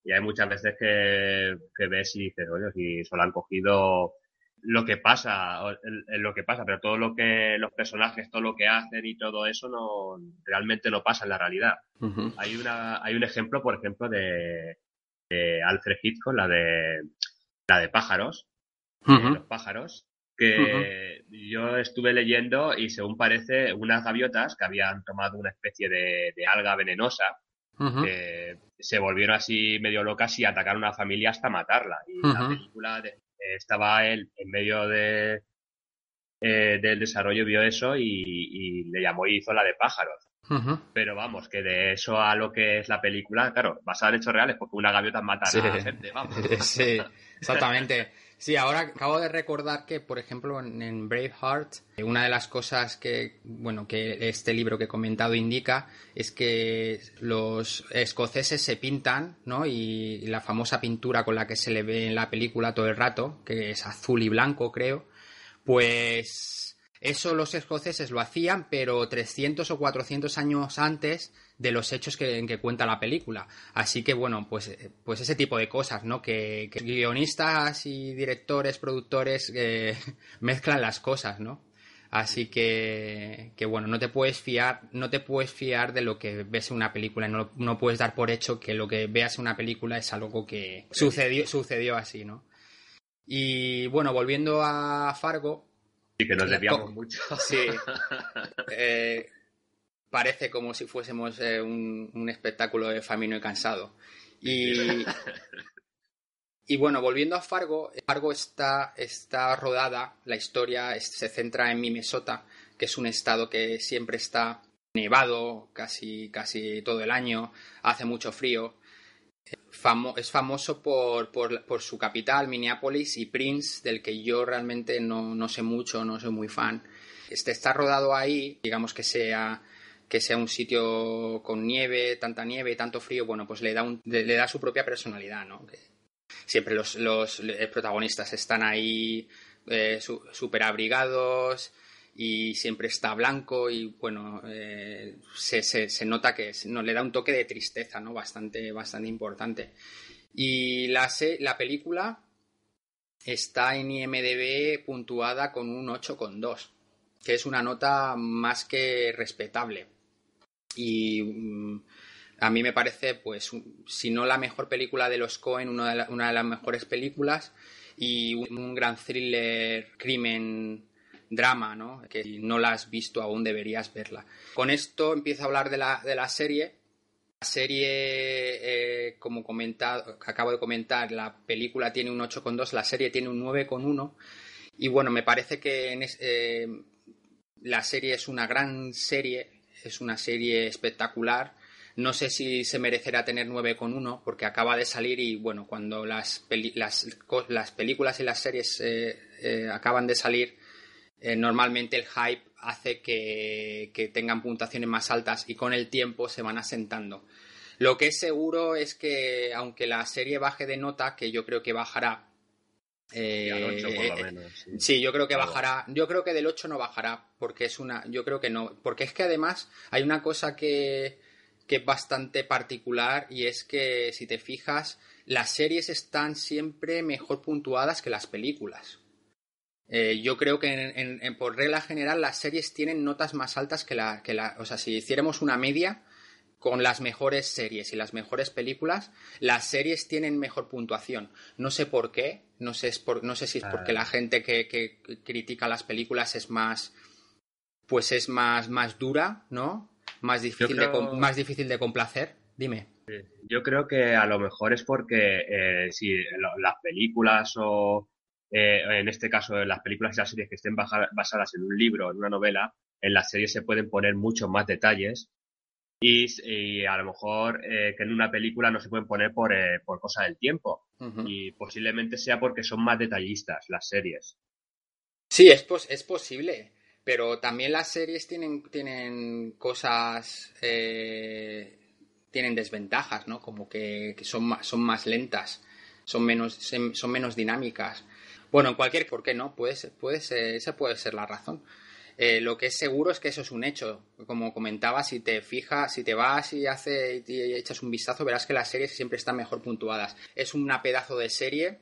Y hay muchas veces que, que ves y dices, oye, si solo han cogido lo que pasa, lo que pasa, pero todo lo que los personajes, todo lo que hacen y todo eso no realmente no pasa en la realidad. Hay una, hay un ejemplo, por ejemplo, de, Alfred Hitchcock, la de la de pájaros, los pájaros, que yo estuve leyendo y según parece unas gaviotas que habían tomado una especie de, alga venenosa que se volvieron así medio locas y atacaron a una familia hasta matarla. Y la película estaba él en medio de eh, del desarrollo vio eso y, le llamó y hizo la de pájaros. Pero vamos, que de eso a lo que es la película, claro, basada en hechos reales, porque una gaviota mata a la gente, vamos. Sí, exactamente. Sí, ahora acabo de recordar que, por ejemplo, en, Braveheart, una de las cosas que, bueno, que este libro que he comentado indica es que los escoceses se pintan, ¿no? Y, la famosa pintura con la que se le ve en la película todo el rato, que es azul y blanco, creo, pues eso los escoceses lo hacían, pero 300 o 400 años antes de los hechos que, en que cuenta la película. Así que bueno, pues, pues ese tipo de cosas, ¿no? Que, guionistas y directores, productores eh, mezclan las cosas, ¿no? Así que, que, bueno, no te puedes fiar, no te puedes fiar de lo que ves en una película, no, no puedes dar por hecho que lo que veas en una película es algo que sucedió, sucedió así, ¿no? Y bueno, volviendo a Fargo. Sí, que nos desviamos mucho. Sí. Eh, parece como si fuésemos eh, un, espectáculo de Famino y Cansado. Y, y bueno, volviendo a Fargo, Fargo está, está rodada, la historia se centra en Minnesota, que es un estado que siempre está nevado casi, casi todo el año, hace mucho frío. es famoso por, por, su capital, Minneapolis, y Prince, del que yo realmente no, no sé mucho, no soy muy fan. Este está rodado ahí, digamos que sea que sea un sitio con nieve, tanta nieve y tanto frío, bueno, pues le da, un, le, da su propia personalidad, ¿no? siempre los, los, protagonistas están ahí eh, súper abrigados y siempre está blanco y bueno, eh, se, se, nota que no, le da un toque de tristeza, ¿no? Bastante, bastante importante. Y la, la película está en IMDB puntuada con un 8,2, que es una nota más que respetable y mm, a mí me parece, pues, si no la mejor película de los Cohen, una de, las mejores películas y un, gran thriller, crimen, drama, ¿no? Que si no la has visto aún deberías verla. Con esto empiezo a hablar de la, de la serie La serie, eh, como comentado, acabo de comentar, la película tiene un 8,2, la serie tiene un 9,1. Y bueno, me parece que eh, la serie es una gran serie, es una serie espectacular. No sé si se merecerá tener 9,1 porque acaba de salir y bueno, cuando las, las, las películas y las series eh, eh, acaban de salir, eh, normalmente el hype hace que, que, tengan puntuaciones más altas y con el tiempo se van asentando. Lo que es seguro es que aunque la serie baje de nota, que yo creo que bajará, eh, por lo menos, sí. sí. yo creo que bajará. Yo creo que del 8 no bajará, porque es una. Yo creo que no. Porque es que además hay una cosa que, que es bastante particular y es que si te fijas, las series están siempre mejor puntuadas que las películas. Eh, yo creo que en, en, por regla general las series tienen notas más altas que la, que la. O sea, si hiciéramos una media, con las mejores series y las mejores películas, las series tienen mejor puntuación. No sé por qué, no sé, es por, no sé si es porque la gente que, que, critica las películas es más, pues es más, más dura, ¿no? Más difícil, creo... de, más difícil de complacer. Dime. Yo creo que a lo mejor es porque eh, si las películas o eh, en este caso las películas y las series que estén basadas en un libro en una novela, en las series se pueden poner muchos más detalles y, y, a lo mejor eh, que en una película no se pueden poner por, eh, por cosa del tiempo. Uh -huh. Y posiblemente sea porque son más detallistas las series. Sí, es, pos es posible. Pero también las series tienen, tienen cosas. Eh, tienen desventajas, ¿no? Como que, que son, más, son más lentas, son menos, son menos dinámicas. Bueno, en cualquier, ¿por qué no? Puede ser, esa puede ser la razón. Eh, lo que es seguro es que eso es un hecho. Como comentaba, si te fijas, si te vas y, hace, y echas un vistazo, verás que las series siempre están mejor puntuadas. Es una pedazo de serie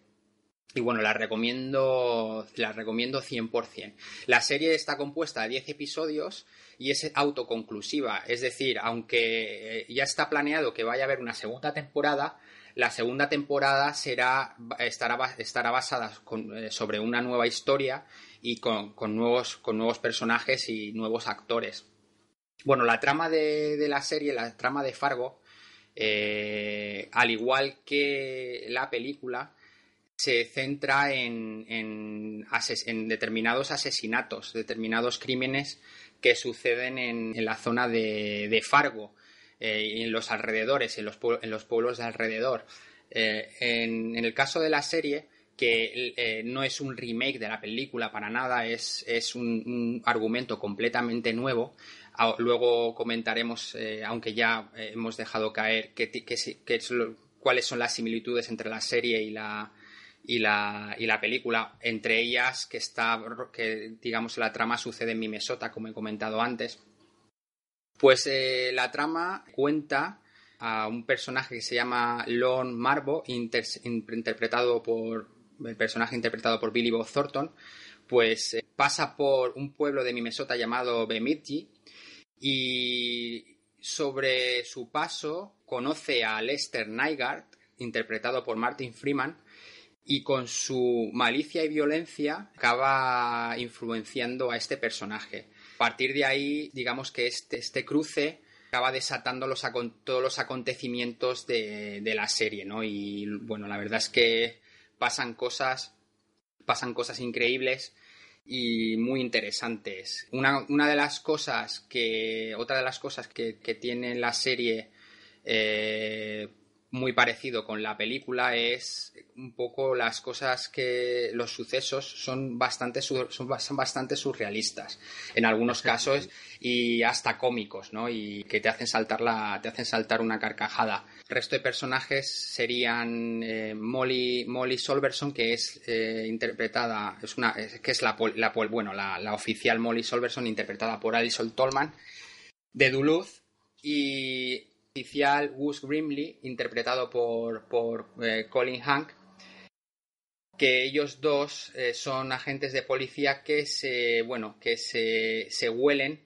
y bueno, la recomiendo, la recomiendo 100%. La serie está compuesta de 10 episodios y es autoconclusiva. Es decir, aunque ya está planeado que vaya a haber una segunda temporada, la segunda temporada será, estará, estará basada con, eh, sobre una nueva historia y con, con, nuevos, con nuevos personajes y nuevos actores. Bueno, la trama de, de la serie, la trama de Fargo, eh, al igual que la película, se centra en, en, determinados asesinatos, determinados crímenes que suceden en, la zona de, de Fargo eh, en los alrededores, en los, en los pueblos de alrededor. Eh, en, el caso de la serie, que eh, no es un remake de la película para nada, es, es un, argumento completamente nuevo. Luego comentaremos, eh, aunque ya hemos dejado caer, que, que, cuáles son las similitudes entre la serie y la, y la, y la película, entre ellas que está, que digamos la trama sucede en Minnesota, como he comentado antes. Pues eh, la trama cuenta a un personaje que se llama Lon inter interpretado por el personaje interpretado por Billy Bob Thornton, pues eh, pasa por un pueblo de Minnesota llamado Bemidji y sobre su paso conoce a Lester Nygaard, interpretado por Martin Freeman, y con su malicia y violencia acaba influenciando a este personaje. A partir de ahí, digamos que este, este cruce acaba desatando todos los acontecimientos de, de, la serie, ¿no? Y bueno, la verdad es que pasan cosas, pasan cosas increíbles y muy interesantes. Una, una de las cosas que, otra de las cosas que, que tiene la serie eh, muy parecido con la película es un poco las cosas que los sucesos son bastante son, son bastante surrealistas en algunos casos y hasta cómicos no y que te hacen saltar la te hacen saltar una carcajada. El resto de personajes serían eh, Molly Molly Solverson que es eh, interpretada es una es, que es la, la bueno la, la, oficial Molly Solverson interpretada por Alison Tolman de Duluth y oficial Gus Grimley, interpretado por, por eh, Colin Hank, que ellos dos eh, son agentes de policía que se, bueno, que se, se huelen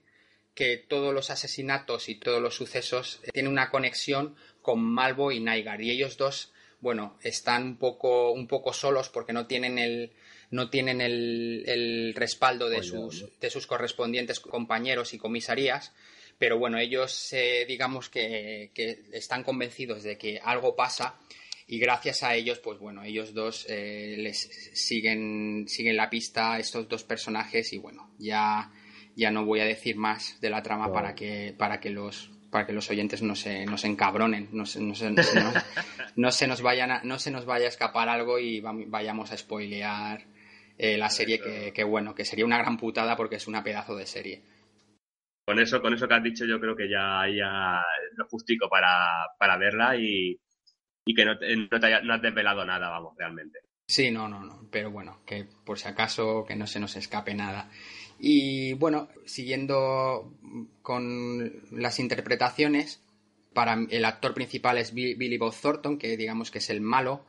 que todos los asesinatos y todos los sucesos eh, tienen una conexión con Malvo y Nygar y ellos dos bueno están un poco un poco solos porque no tienen el no tienen el, el respaldo de sus, de sus correspondientes compañeros y comisarías pero bueno, ellos eh, digamos que, que, están convencidos de que algo pasa y gracias a ellos, pues bueno, ellos dos eh, les siguen, siguen la pista a estos dos personajes y bueno, ya, ya no voy a decir más de la trama para que, para que los para que los oyentes no se, no se encabronen, no se, no, se, no, se nos vayan no se nos vaya a escapar algo y vayamos a spoilear eh, la serie que, que, bueno, que sería una gran putada porque es una pedazo de serie con eso, con eso que has dicho, yo creo que ya, ya lo justico para, para verla y, y que no, no, no has desvelado nada, vamos, realmente. Sí, no, no, no, pero bueno, que por si acaso que no se nos escape nada. Y bueno, siguiendo con las interpretaciones, para el actor principal es Billy Bob Thornton, que digamos que es el malo,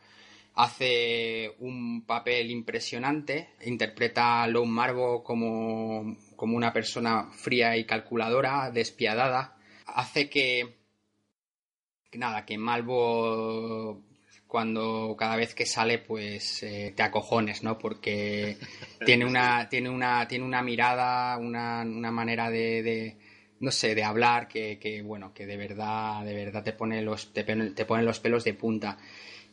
hace un papel impresionante, interpreta a Lone Marvo como como una persona fría y calculadora, despiadada, hace que, nada, que Malvo cuando cada vez que sale pues eh, te acojones, ¿no? Porque tiene una, tiene una, tiene una mirada, una, una manera de, no sé, de hablar que, que, bueno, que de verdad, de verdad te pone los, te, los pelos de punta.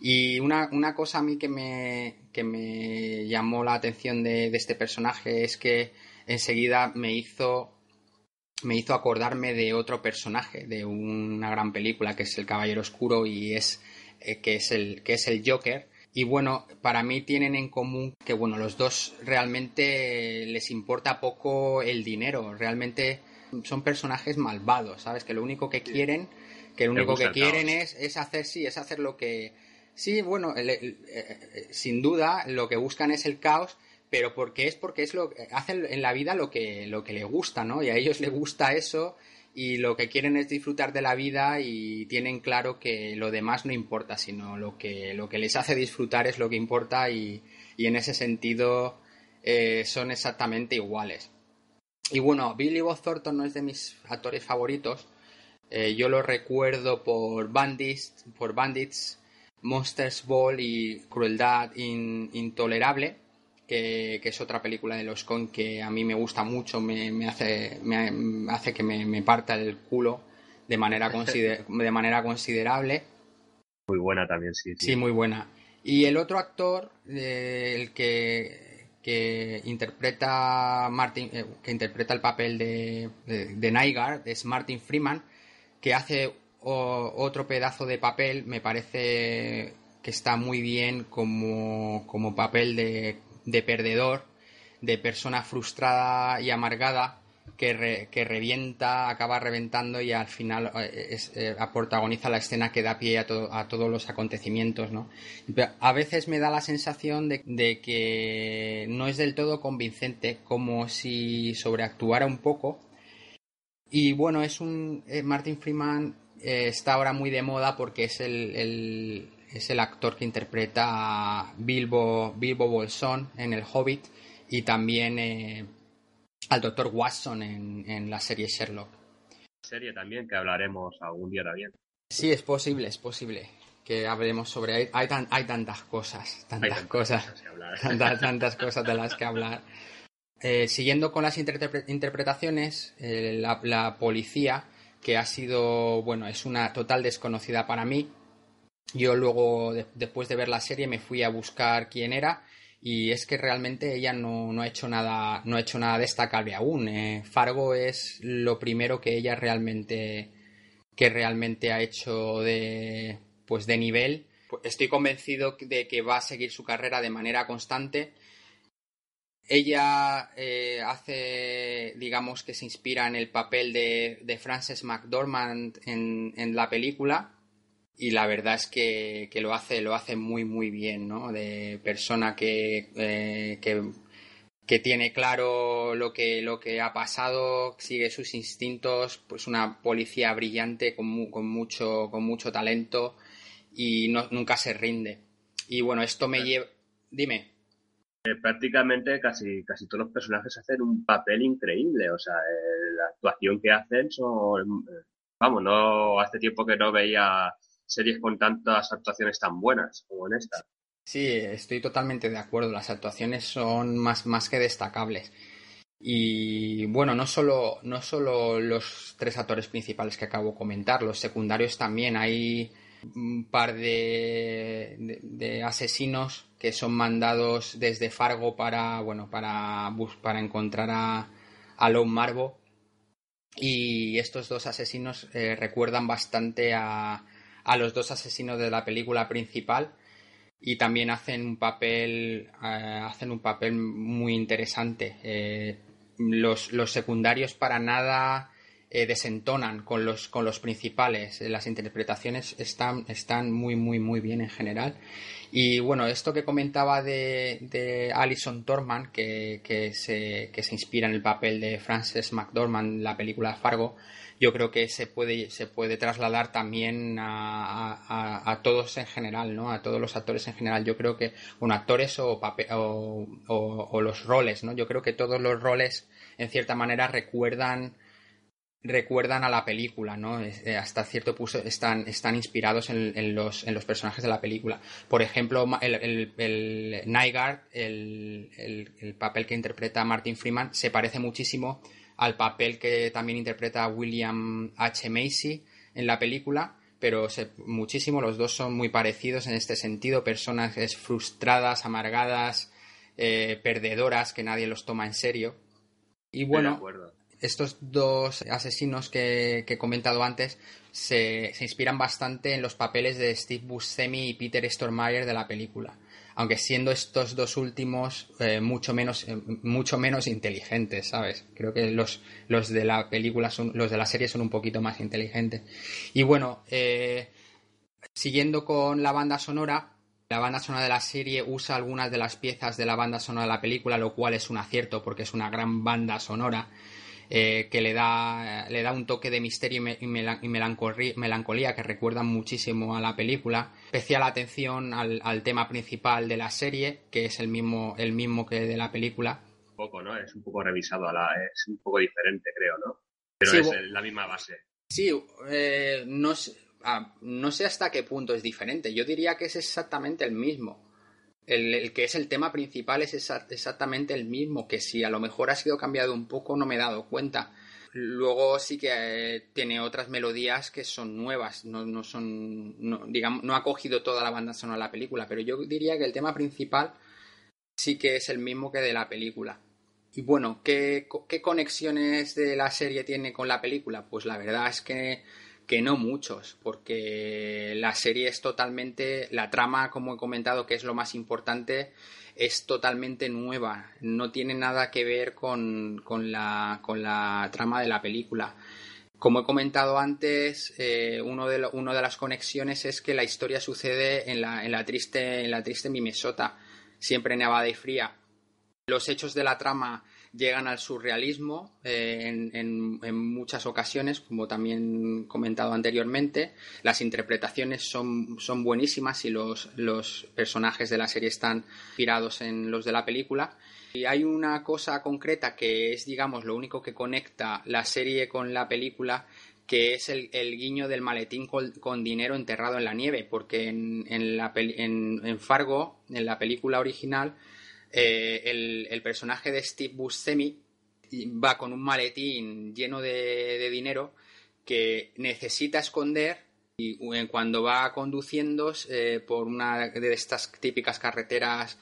Y una, una, cosa a mí que me, que me llamó la atención de, de este personaje es que enseguida me hizo me hizo acordarme de otro personaje de una gran película que es El Caballero Oscuro y es eh, que es el que es el Joker. Y bueno, para mí tienen en común que bueno, los dos realmente les importa poco el dinero, realmente son personajes malvados, ¿sabes? Que lo único que quieren, que lo único que quieren es, es hacer sí, es hacer lo que sí, bueno, eh, sin duda lo que buscan es el caos, pero porque es porque es lo hacen en la vida lo que lo que le gusta, ¿no? Y a ellos les gusta eso y lo que quieren es disfrutar de la vida y tienen claro que lo demás no importa, sino lo que lo que les hace disfrutar es lo que importa y, y en ese sentido eh, son exactamente iguales. Y bueno, Billy Bob Thornton no es de mis actores favoritos. Eh, yo lo recuerdo por Bandits, por Bandits, Monsters Ball y Crueldad Intolerable que, es otra película de los con que a mí me gusta mucho, me, hace, me hace que me, parta el culo de manera, de manera considerable. Muy buena también, sí. Sí, muy buena. Y el otro actor, eh, el que, que interpreta Martin, eh, que interpreta el papel de, de, es Martin Freeman, que hace otro pedazo de papel, me parece que está muy bien como, como papel de de perdedor, de persona frustrada y amargada que, que revienta, acaba reventando y al final eh, eh, protagoniza la escena que da pie a, a todos los acontecimientos, ¿no? A veces me da la sensación de, de, que no es del todo convincente, como si sobreactuara un poco. Y bueno, es un... Eh, Martin Freeman está ahora muy de moda porque es el, es el actor que interpreta a Bilbo, Bilbo Bolsón en El Hobbit y también eh, al Dr. Watson en, la serie Sherlock. Serie también que hablaremos algún día también. Sí, es posible, es posible que hablemos sobre hay, hay, tantas cosas, tantas, cosas, tantas, cosas de las que hablar. Eh, siguiendo con las interpretaciones, eh, la, la, policía, que ha sido, bueno, es una total desconocida para mí, yo luego, después de ver la serie, me fui a buscar quién era y es que realmente ella no, ha hecho nada, no ha hecho nada destacable aún. Eh. Fargo es lo primero que ella realmente, que realmente ha hecho de, pues de nivel. Estoy convencido de que va a seguir su carrera de manera constante. Ella eh, hace, digamos que se inspira en el papel de, de Frances McDormand en, en la película y la verdad es que, lo hace lo hace muy muy bien no de persona que, eh, que, tiene claro lo que lo que ha pasado sigue sus instintos pues una policía brillante con, con mucho con mucho talento y no, nunca se rinde. Y bueno esto me lleva dime. Eh, prácticamente casi casi todos los personajes hacen un papel increíble o sea eh, la actuación que hacen son vamos no hace tiempo que no veía series con tantas actuaciones tan buenas como en esta. Sí, estoy totalmente de acuerdo. Las actuaciones son más, más que destacables. Y bueno, no solo, no solo los tres actores principales que acabo de comentar, los secundarios también. Hay un par de, asesinos que son mandados desde Fargo para, bueno, para, para encontrar a, a Lone Marvo. Y estos dos asesinos eh, recuerdan bastante a, a los dos asesinos de la película principal y también hacen un papel eh, hacen un papel muy interesante. Eh, los, los, secundarios para nada eh, desentonan con los con los principales las interpretaciones están están muy muy muy bien en general y bueno esto que comentaba de, de Alison Torman que, que, se, que se inspira en el papel de Frances McDormand la película Fargo yo creo que se puede, se puede trasladar también a, a, todos en general, ¿no? A todos los actores en general. Yo creo que, bueno, actores o, o, o, los roles, ¿no? Yo creo que todos los roles, en cierta manera, recuerdan recuerdan a la película, ¿no? Eh, hasta cierto punto están, están inspirados en, los, en los personajes de la película. Por ejemplo, el, el, el Nygaard, el, el, papel que interpreta Martin Freeman, se parece muchísimo al papel que también interpreta William H. Macy en la película, pero muchísimo, los dos son muy parecidos en este sentido, personas frustradas, amargadas, eh, perdedoras, que nadie los toma en serio. Y bueno, estos dos asesinos que, he comentado antes se, se, inspiran bastante en los papeles de Steve Buscemi y Peter Stormare de la película. Aunque siendo estos dos últimos eh, mucho menos eh, mucho menos inteligentes sabes creo que los los de la película son los de la serie son un poquito más inteligentes. Y bueno eh, siguiendo con la banda sonora la banda sonora de la serie usa algunas de las piezas de la banda sonora de la película lo cual es un acierto porque es una gran banda sonora eh, que le da, le da un toque de misterio y, melancolía, que recuerda muchísimo a la película. Especial atención al, tema principal de la serie, que es el mismo, el mismo que de la película. Un poco, ¿no? Es un poco revisado, a la, es un poco diferente, creo, ¿no? Pero es la misma base. Sí, eh, no, ah, no sé hasta qué punto es diferente. Yo diría que es exactamente el mismo el, que es el tema principal es exactamente el mismo, que si a lo mejor ha sido cambiado un poco no me he dado cuenta. Luego sí que eh, tiene otras melodías que son nuevas, no, no son, no, digamos, no ha cogido toda la banda sonora de la película, pero yo diría que el tema principal sí que es el mismo que de la película. Y bueno, ¿qué, qué conexiones de la serie tiene con la película? Pues la verdad es que que no muchos, porque la serie es totalmente, la trama, como he comentado, que es lo más importante, es totalmente nueva, no tiene nada que ver con, con, la, con la trama de la película. Como he comentado antes, eh, uno de una de las conexiones es que la historia sucede en la, en la triste, en la triste Minnesota, siempre nevada y fría. Los hechos de la trama llegan al surrealismo eh, en, muchas ocasiones, como también comentado anteriormente. Las interpretaciones son, son buenísimas y los, los personajes de la serie están inspirados en los de la película. Y hay una cosa concreta que es, digamos, lo único que conecta la serie con la película, que es el, guiño del maletín con, dinero enterrado en la nieve, porque en, en Fargo, en la película original, eh, el, personaje de Steve Buscemi va con un maletín lleno de, dinero que necesita esconder y cuando va conduciendo eh, por una de estas típicas carreteras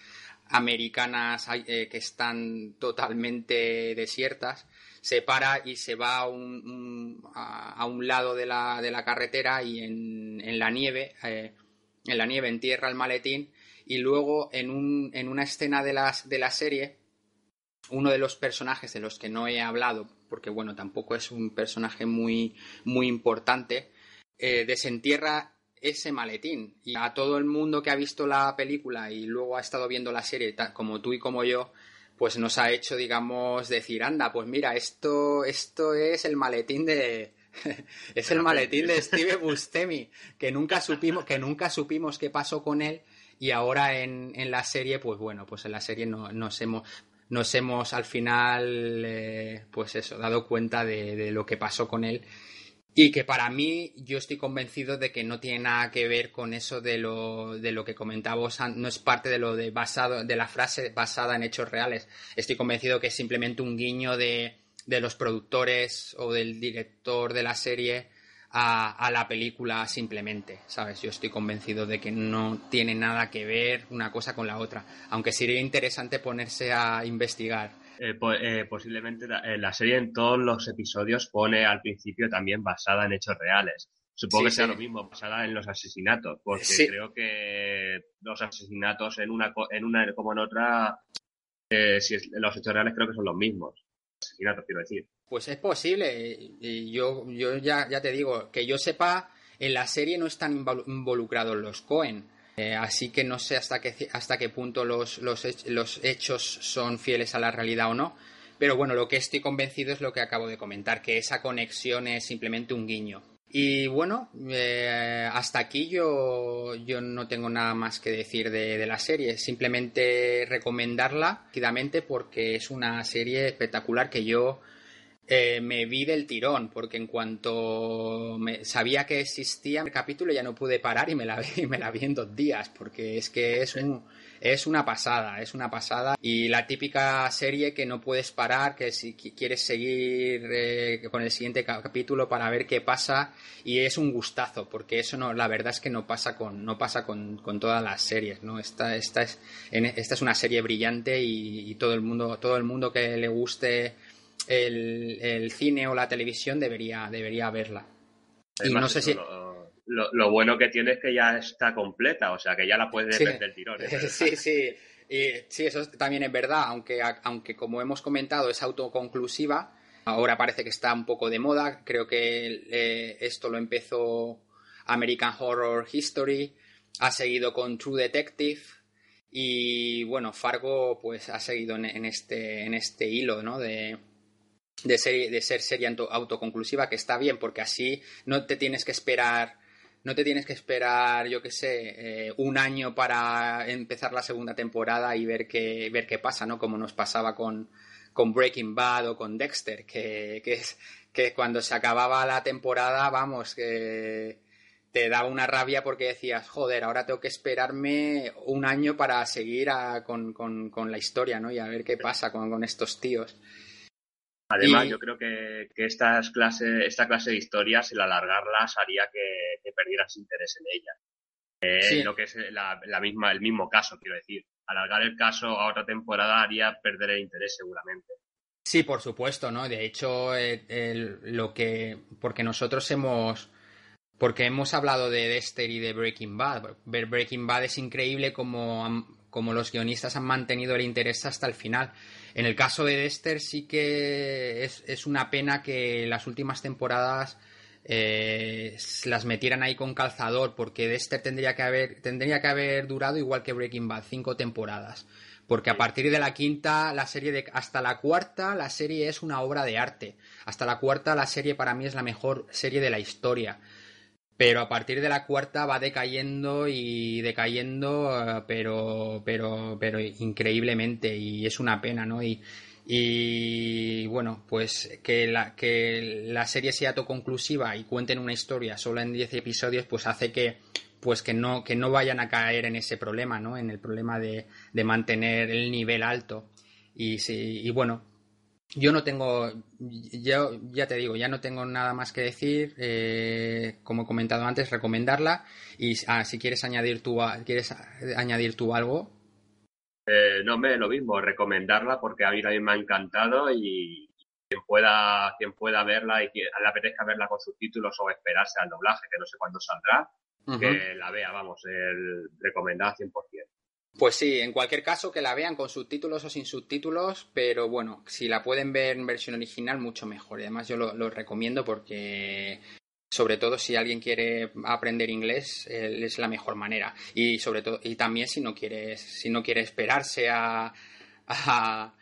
americanas eh, que están totalmente desiertas, se para y se va a un, lado de la, carretera y en la nieve, en la nieve entierra el maletín y luego en, un, en una escena de, las, de la serie, uno de los personajes de los que no he hablado, porque bueno, tampoco es un personaje muy, muy importante, eh, desentierra ese maletín. Y a todo el mundo que ha visto la película y luego ha estado viendo la serie, como tú y como yo, pues nos ha hecho, digamos, decir, anda, pues mira, esto, esto es el maletín de, es el maletín de Steve Bustemi, que nunca supimos, que nunca supimos qué pasó con él y ahora en, en la serie, pues bueno, pues en la serie no, nos hemos nos hemos al final, eh, pues eso, dado cuenta de, lo que pasó con él. Y que para mí yo estoy convencido de que no tiene nada que ver con eso de lo, de lo que comentábamos, no es parte de lo de basado, de la frase basada en hechos reales. Estoy convencido que es simplemente un guiño de, de los productores o del director de la serie a, a, la película simplemente, ¿sabes? Yo estoy convencido de que no tiene nada que ver una cosa con la otra, aunque sería interesante ponerse a investigar eh, eh, posiblemente la, eh, la, serie en todos los episodios pone al principio también basada en hechos reales. Supongo sí, que sea sí. lo mismo, basada en los asesinatos, porque sí. creo que los asesinatos en una, en una como en otra, eh, si es, los hechos reales creo que son los mismos. Asesinatos, quiero decir. Pues es posible. Yo, yo ya, te digo, que yo sepa, en la serie no están involucrados los Cohen. Eh, así que no sé hasta qué, hasta qué punto los, los, los, hechos son fieles a la realidad o no. Pero bueno, lo que estoy convencido es lo que acabo de comentar, que esa conexión es simplemente un guiño. Y bueno, eh, hasta aquí yo, yo no tengo nada más que decir de, de la serie. Simplemente recomendarla porque es una serie espectacular que yo eh, me vi del tirón, porque en cuanto me, sabía que existía el capítulo ya no pude parar y me la vi, me la vi en dos días, porque es que es, un, es una pasada, es una pasada. Y la típica serie que no puedes parar, que si quieres seguir eh, con el siguiente capítulo para ver qué pasa, y es un gustazo, porque eso no, la verdad es que no pasa con, no pasa con, todas las series, ¿no? Esta, esta, es, esta es una serie brillante y, y todo el mundo, todo el mundo que le guste el, el, cine o la televisión debería, debería verla. Además, y no sé si... Lo, lo, lo, bueno que tiene es que ya está completa, o sea que ya la puedes sí. ver del tirón. ¿eh? Sí, sí. Y, sí, eso también es verdad, aunque, aunque como hemos comentado es autoconclusiva, ahora parece que está un poco de moda, creo que eh, esto lo empezó American Horror History, ha seguido con True Detective, y bueno, Fargo pues ha seguido en, en, este, en este hilo, ¿no? De, de, ser, de ser serie autoconclusiva, que está bien, porque así no te tienes que esperar, no te tienes que esperar, yo qué sé, eh, un año para empezar la segunda temporada y ver qué, ver qué pasa, ¿no? Como nos pasaba con, con Breaking Bad o con Dexter, que, que, es, que cuando se acababa la temporada, vamos, que te daba una rabia porque decías, joder, ahora tengo que esperarme un año para seguir a, con, con, con, la historia, ¿no? Y a ver qué pasa con, con estos tíos. Además, y... yo creo que, que estas clase, esta clase de historias, el alargarlas haría que, que perdieras interés en ellas. Eh, sí. Lo que es la, la, misma, el mismo caso, quiero decir. Alargar el caso a otra temporada haría perder el interés seguramente. Sí, por supuesto, ¿no? De hecho, el, lo que. Porque nosotros hemos. Porque hemos hablado de Dexter y de Breaking Bad. Breaking Bad es increíble como, como los guionistas han mantenido el interés hasta el final. En el caso de Dexter sí que es, es una pena que las últimas temporadas eh, las metieran ahí con calzador, porque Dexter tendría que haber, tendría que haber durado igual que Breaking Bad, cinco temporadas. Porque a partir de la quinta, la serie de, hasta la cuarta, la serie es una obra de arte. Hasta la cuarta, la serie para mí es la mejor serie de la historia pero a partir de la cuarta va decayendo y decayendo, uh, pero, pero, pero increíblemente y es una pena, ¿no? Y, y bueno, pues que la, que la serie sea autoconclusiva y cuenten una historia solo en 10 episodios, pues hace que pues que no, que no vayan a caer en ese problema, ¿no? En el problema de, de mantener el nivel alto. Y, sí, y bueno, yo no tengo, yo ya te digo, ya no tengo nada más que decir. Eh, como he comentado antes, recomendarla. Y ah, si quieres añadir tú, quieres añadir tú algo. Eh, no, me lo mismo, recomendarla porque a mí también me ha encantado y quien pueda, quien pueda verla y quien le apetezca verla con subtítulos o esperarse al doblaje, que no sé cuándo saldrá, uh -huh. que la vea, vamos, el, recomendada 100%. Pues sí, en cualquier caso que la vean con subtítulos o sin subtítulos, pero bueno, si la pueden ver en versión original, mucho mejor. Y además yo lo, recomiendo porque, sobre todo si alguien quiere aprender inglés, eh, es la mejor manera. Y sobre todo, y también si no quiere, si no quiere esperarse a, a,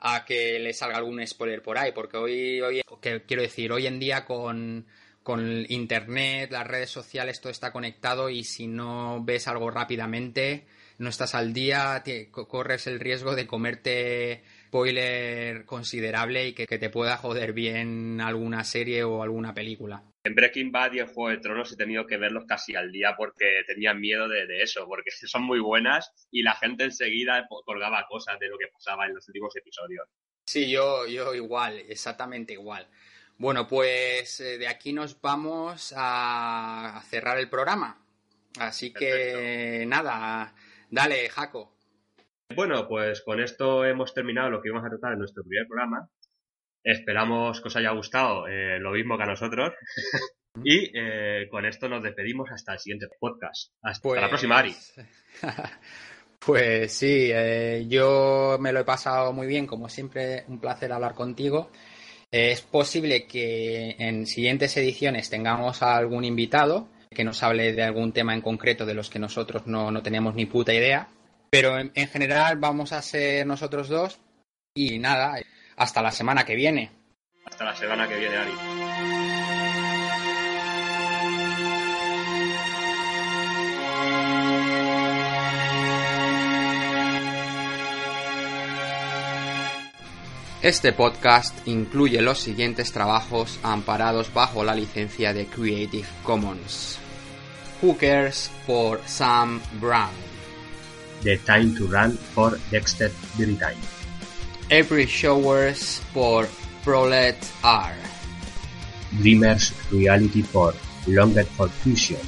a que le salga algún spoiler por ahí, porque hoy, hoy que, quiero decir, hoy en día con con internet, las redes sociales, todo está conectado y si no ves algo rápidamente, no estás al día, te, corres el riesgo de comerte spoiler considerable y que, que, te pueda joder bien alguna serie o alguna película. En Breaking Bad y en Juego de Tronos he tenido que verlos casi al día porque tenía miedo de, de eso, porque son muy buenas y la gente enseguida colgaba cosas de lo que pasaba en los últimos episodios. Sí, yo, yo igual, exactamente igual. Bueno, pues eh, de aquí nos vamos a cerrar el programa. Así que Perfecto. nada, dale, Jaco. Bueno, pues con esto hemos terminado lo que íbamos a tratar en nuestro primer programa. Esperamos que os haya gustado eh, lo mismo que a nosotros. y eh, con esto nos despedimos hasta el siguiente podcast. Hasta Pues... la próxima, Ari. Pues sí, eh, yo me lo he pasado muy bien, como siempre, un placer hablar contigo. Es posible que en siguientes ediciones tengamos a algún invitado que nos hable de algún tema en concreto de los que nosotros no, no tenemos ni puta idea. Pero en, en general vamos a ser nosotros dos y nada, hasta la semana que viene. Hasta la semana que viene, Ari. Este podcast incluye los siguientes trabajos amparados bajo la licencia de Creative Commons. Hookers por Sam Brown. The Time to Run for Dexter Time. Every Showers por Prolet R. Dreamers Reality for Longer for Fusion.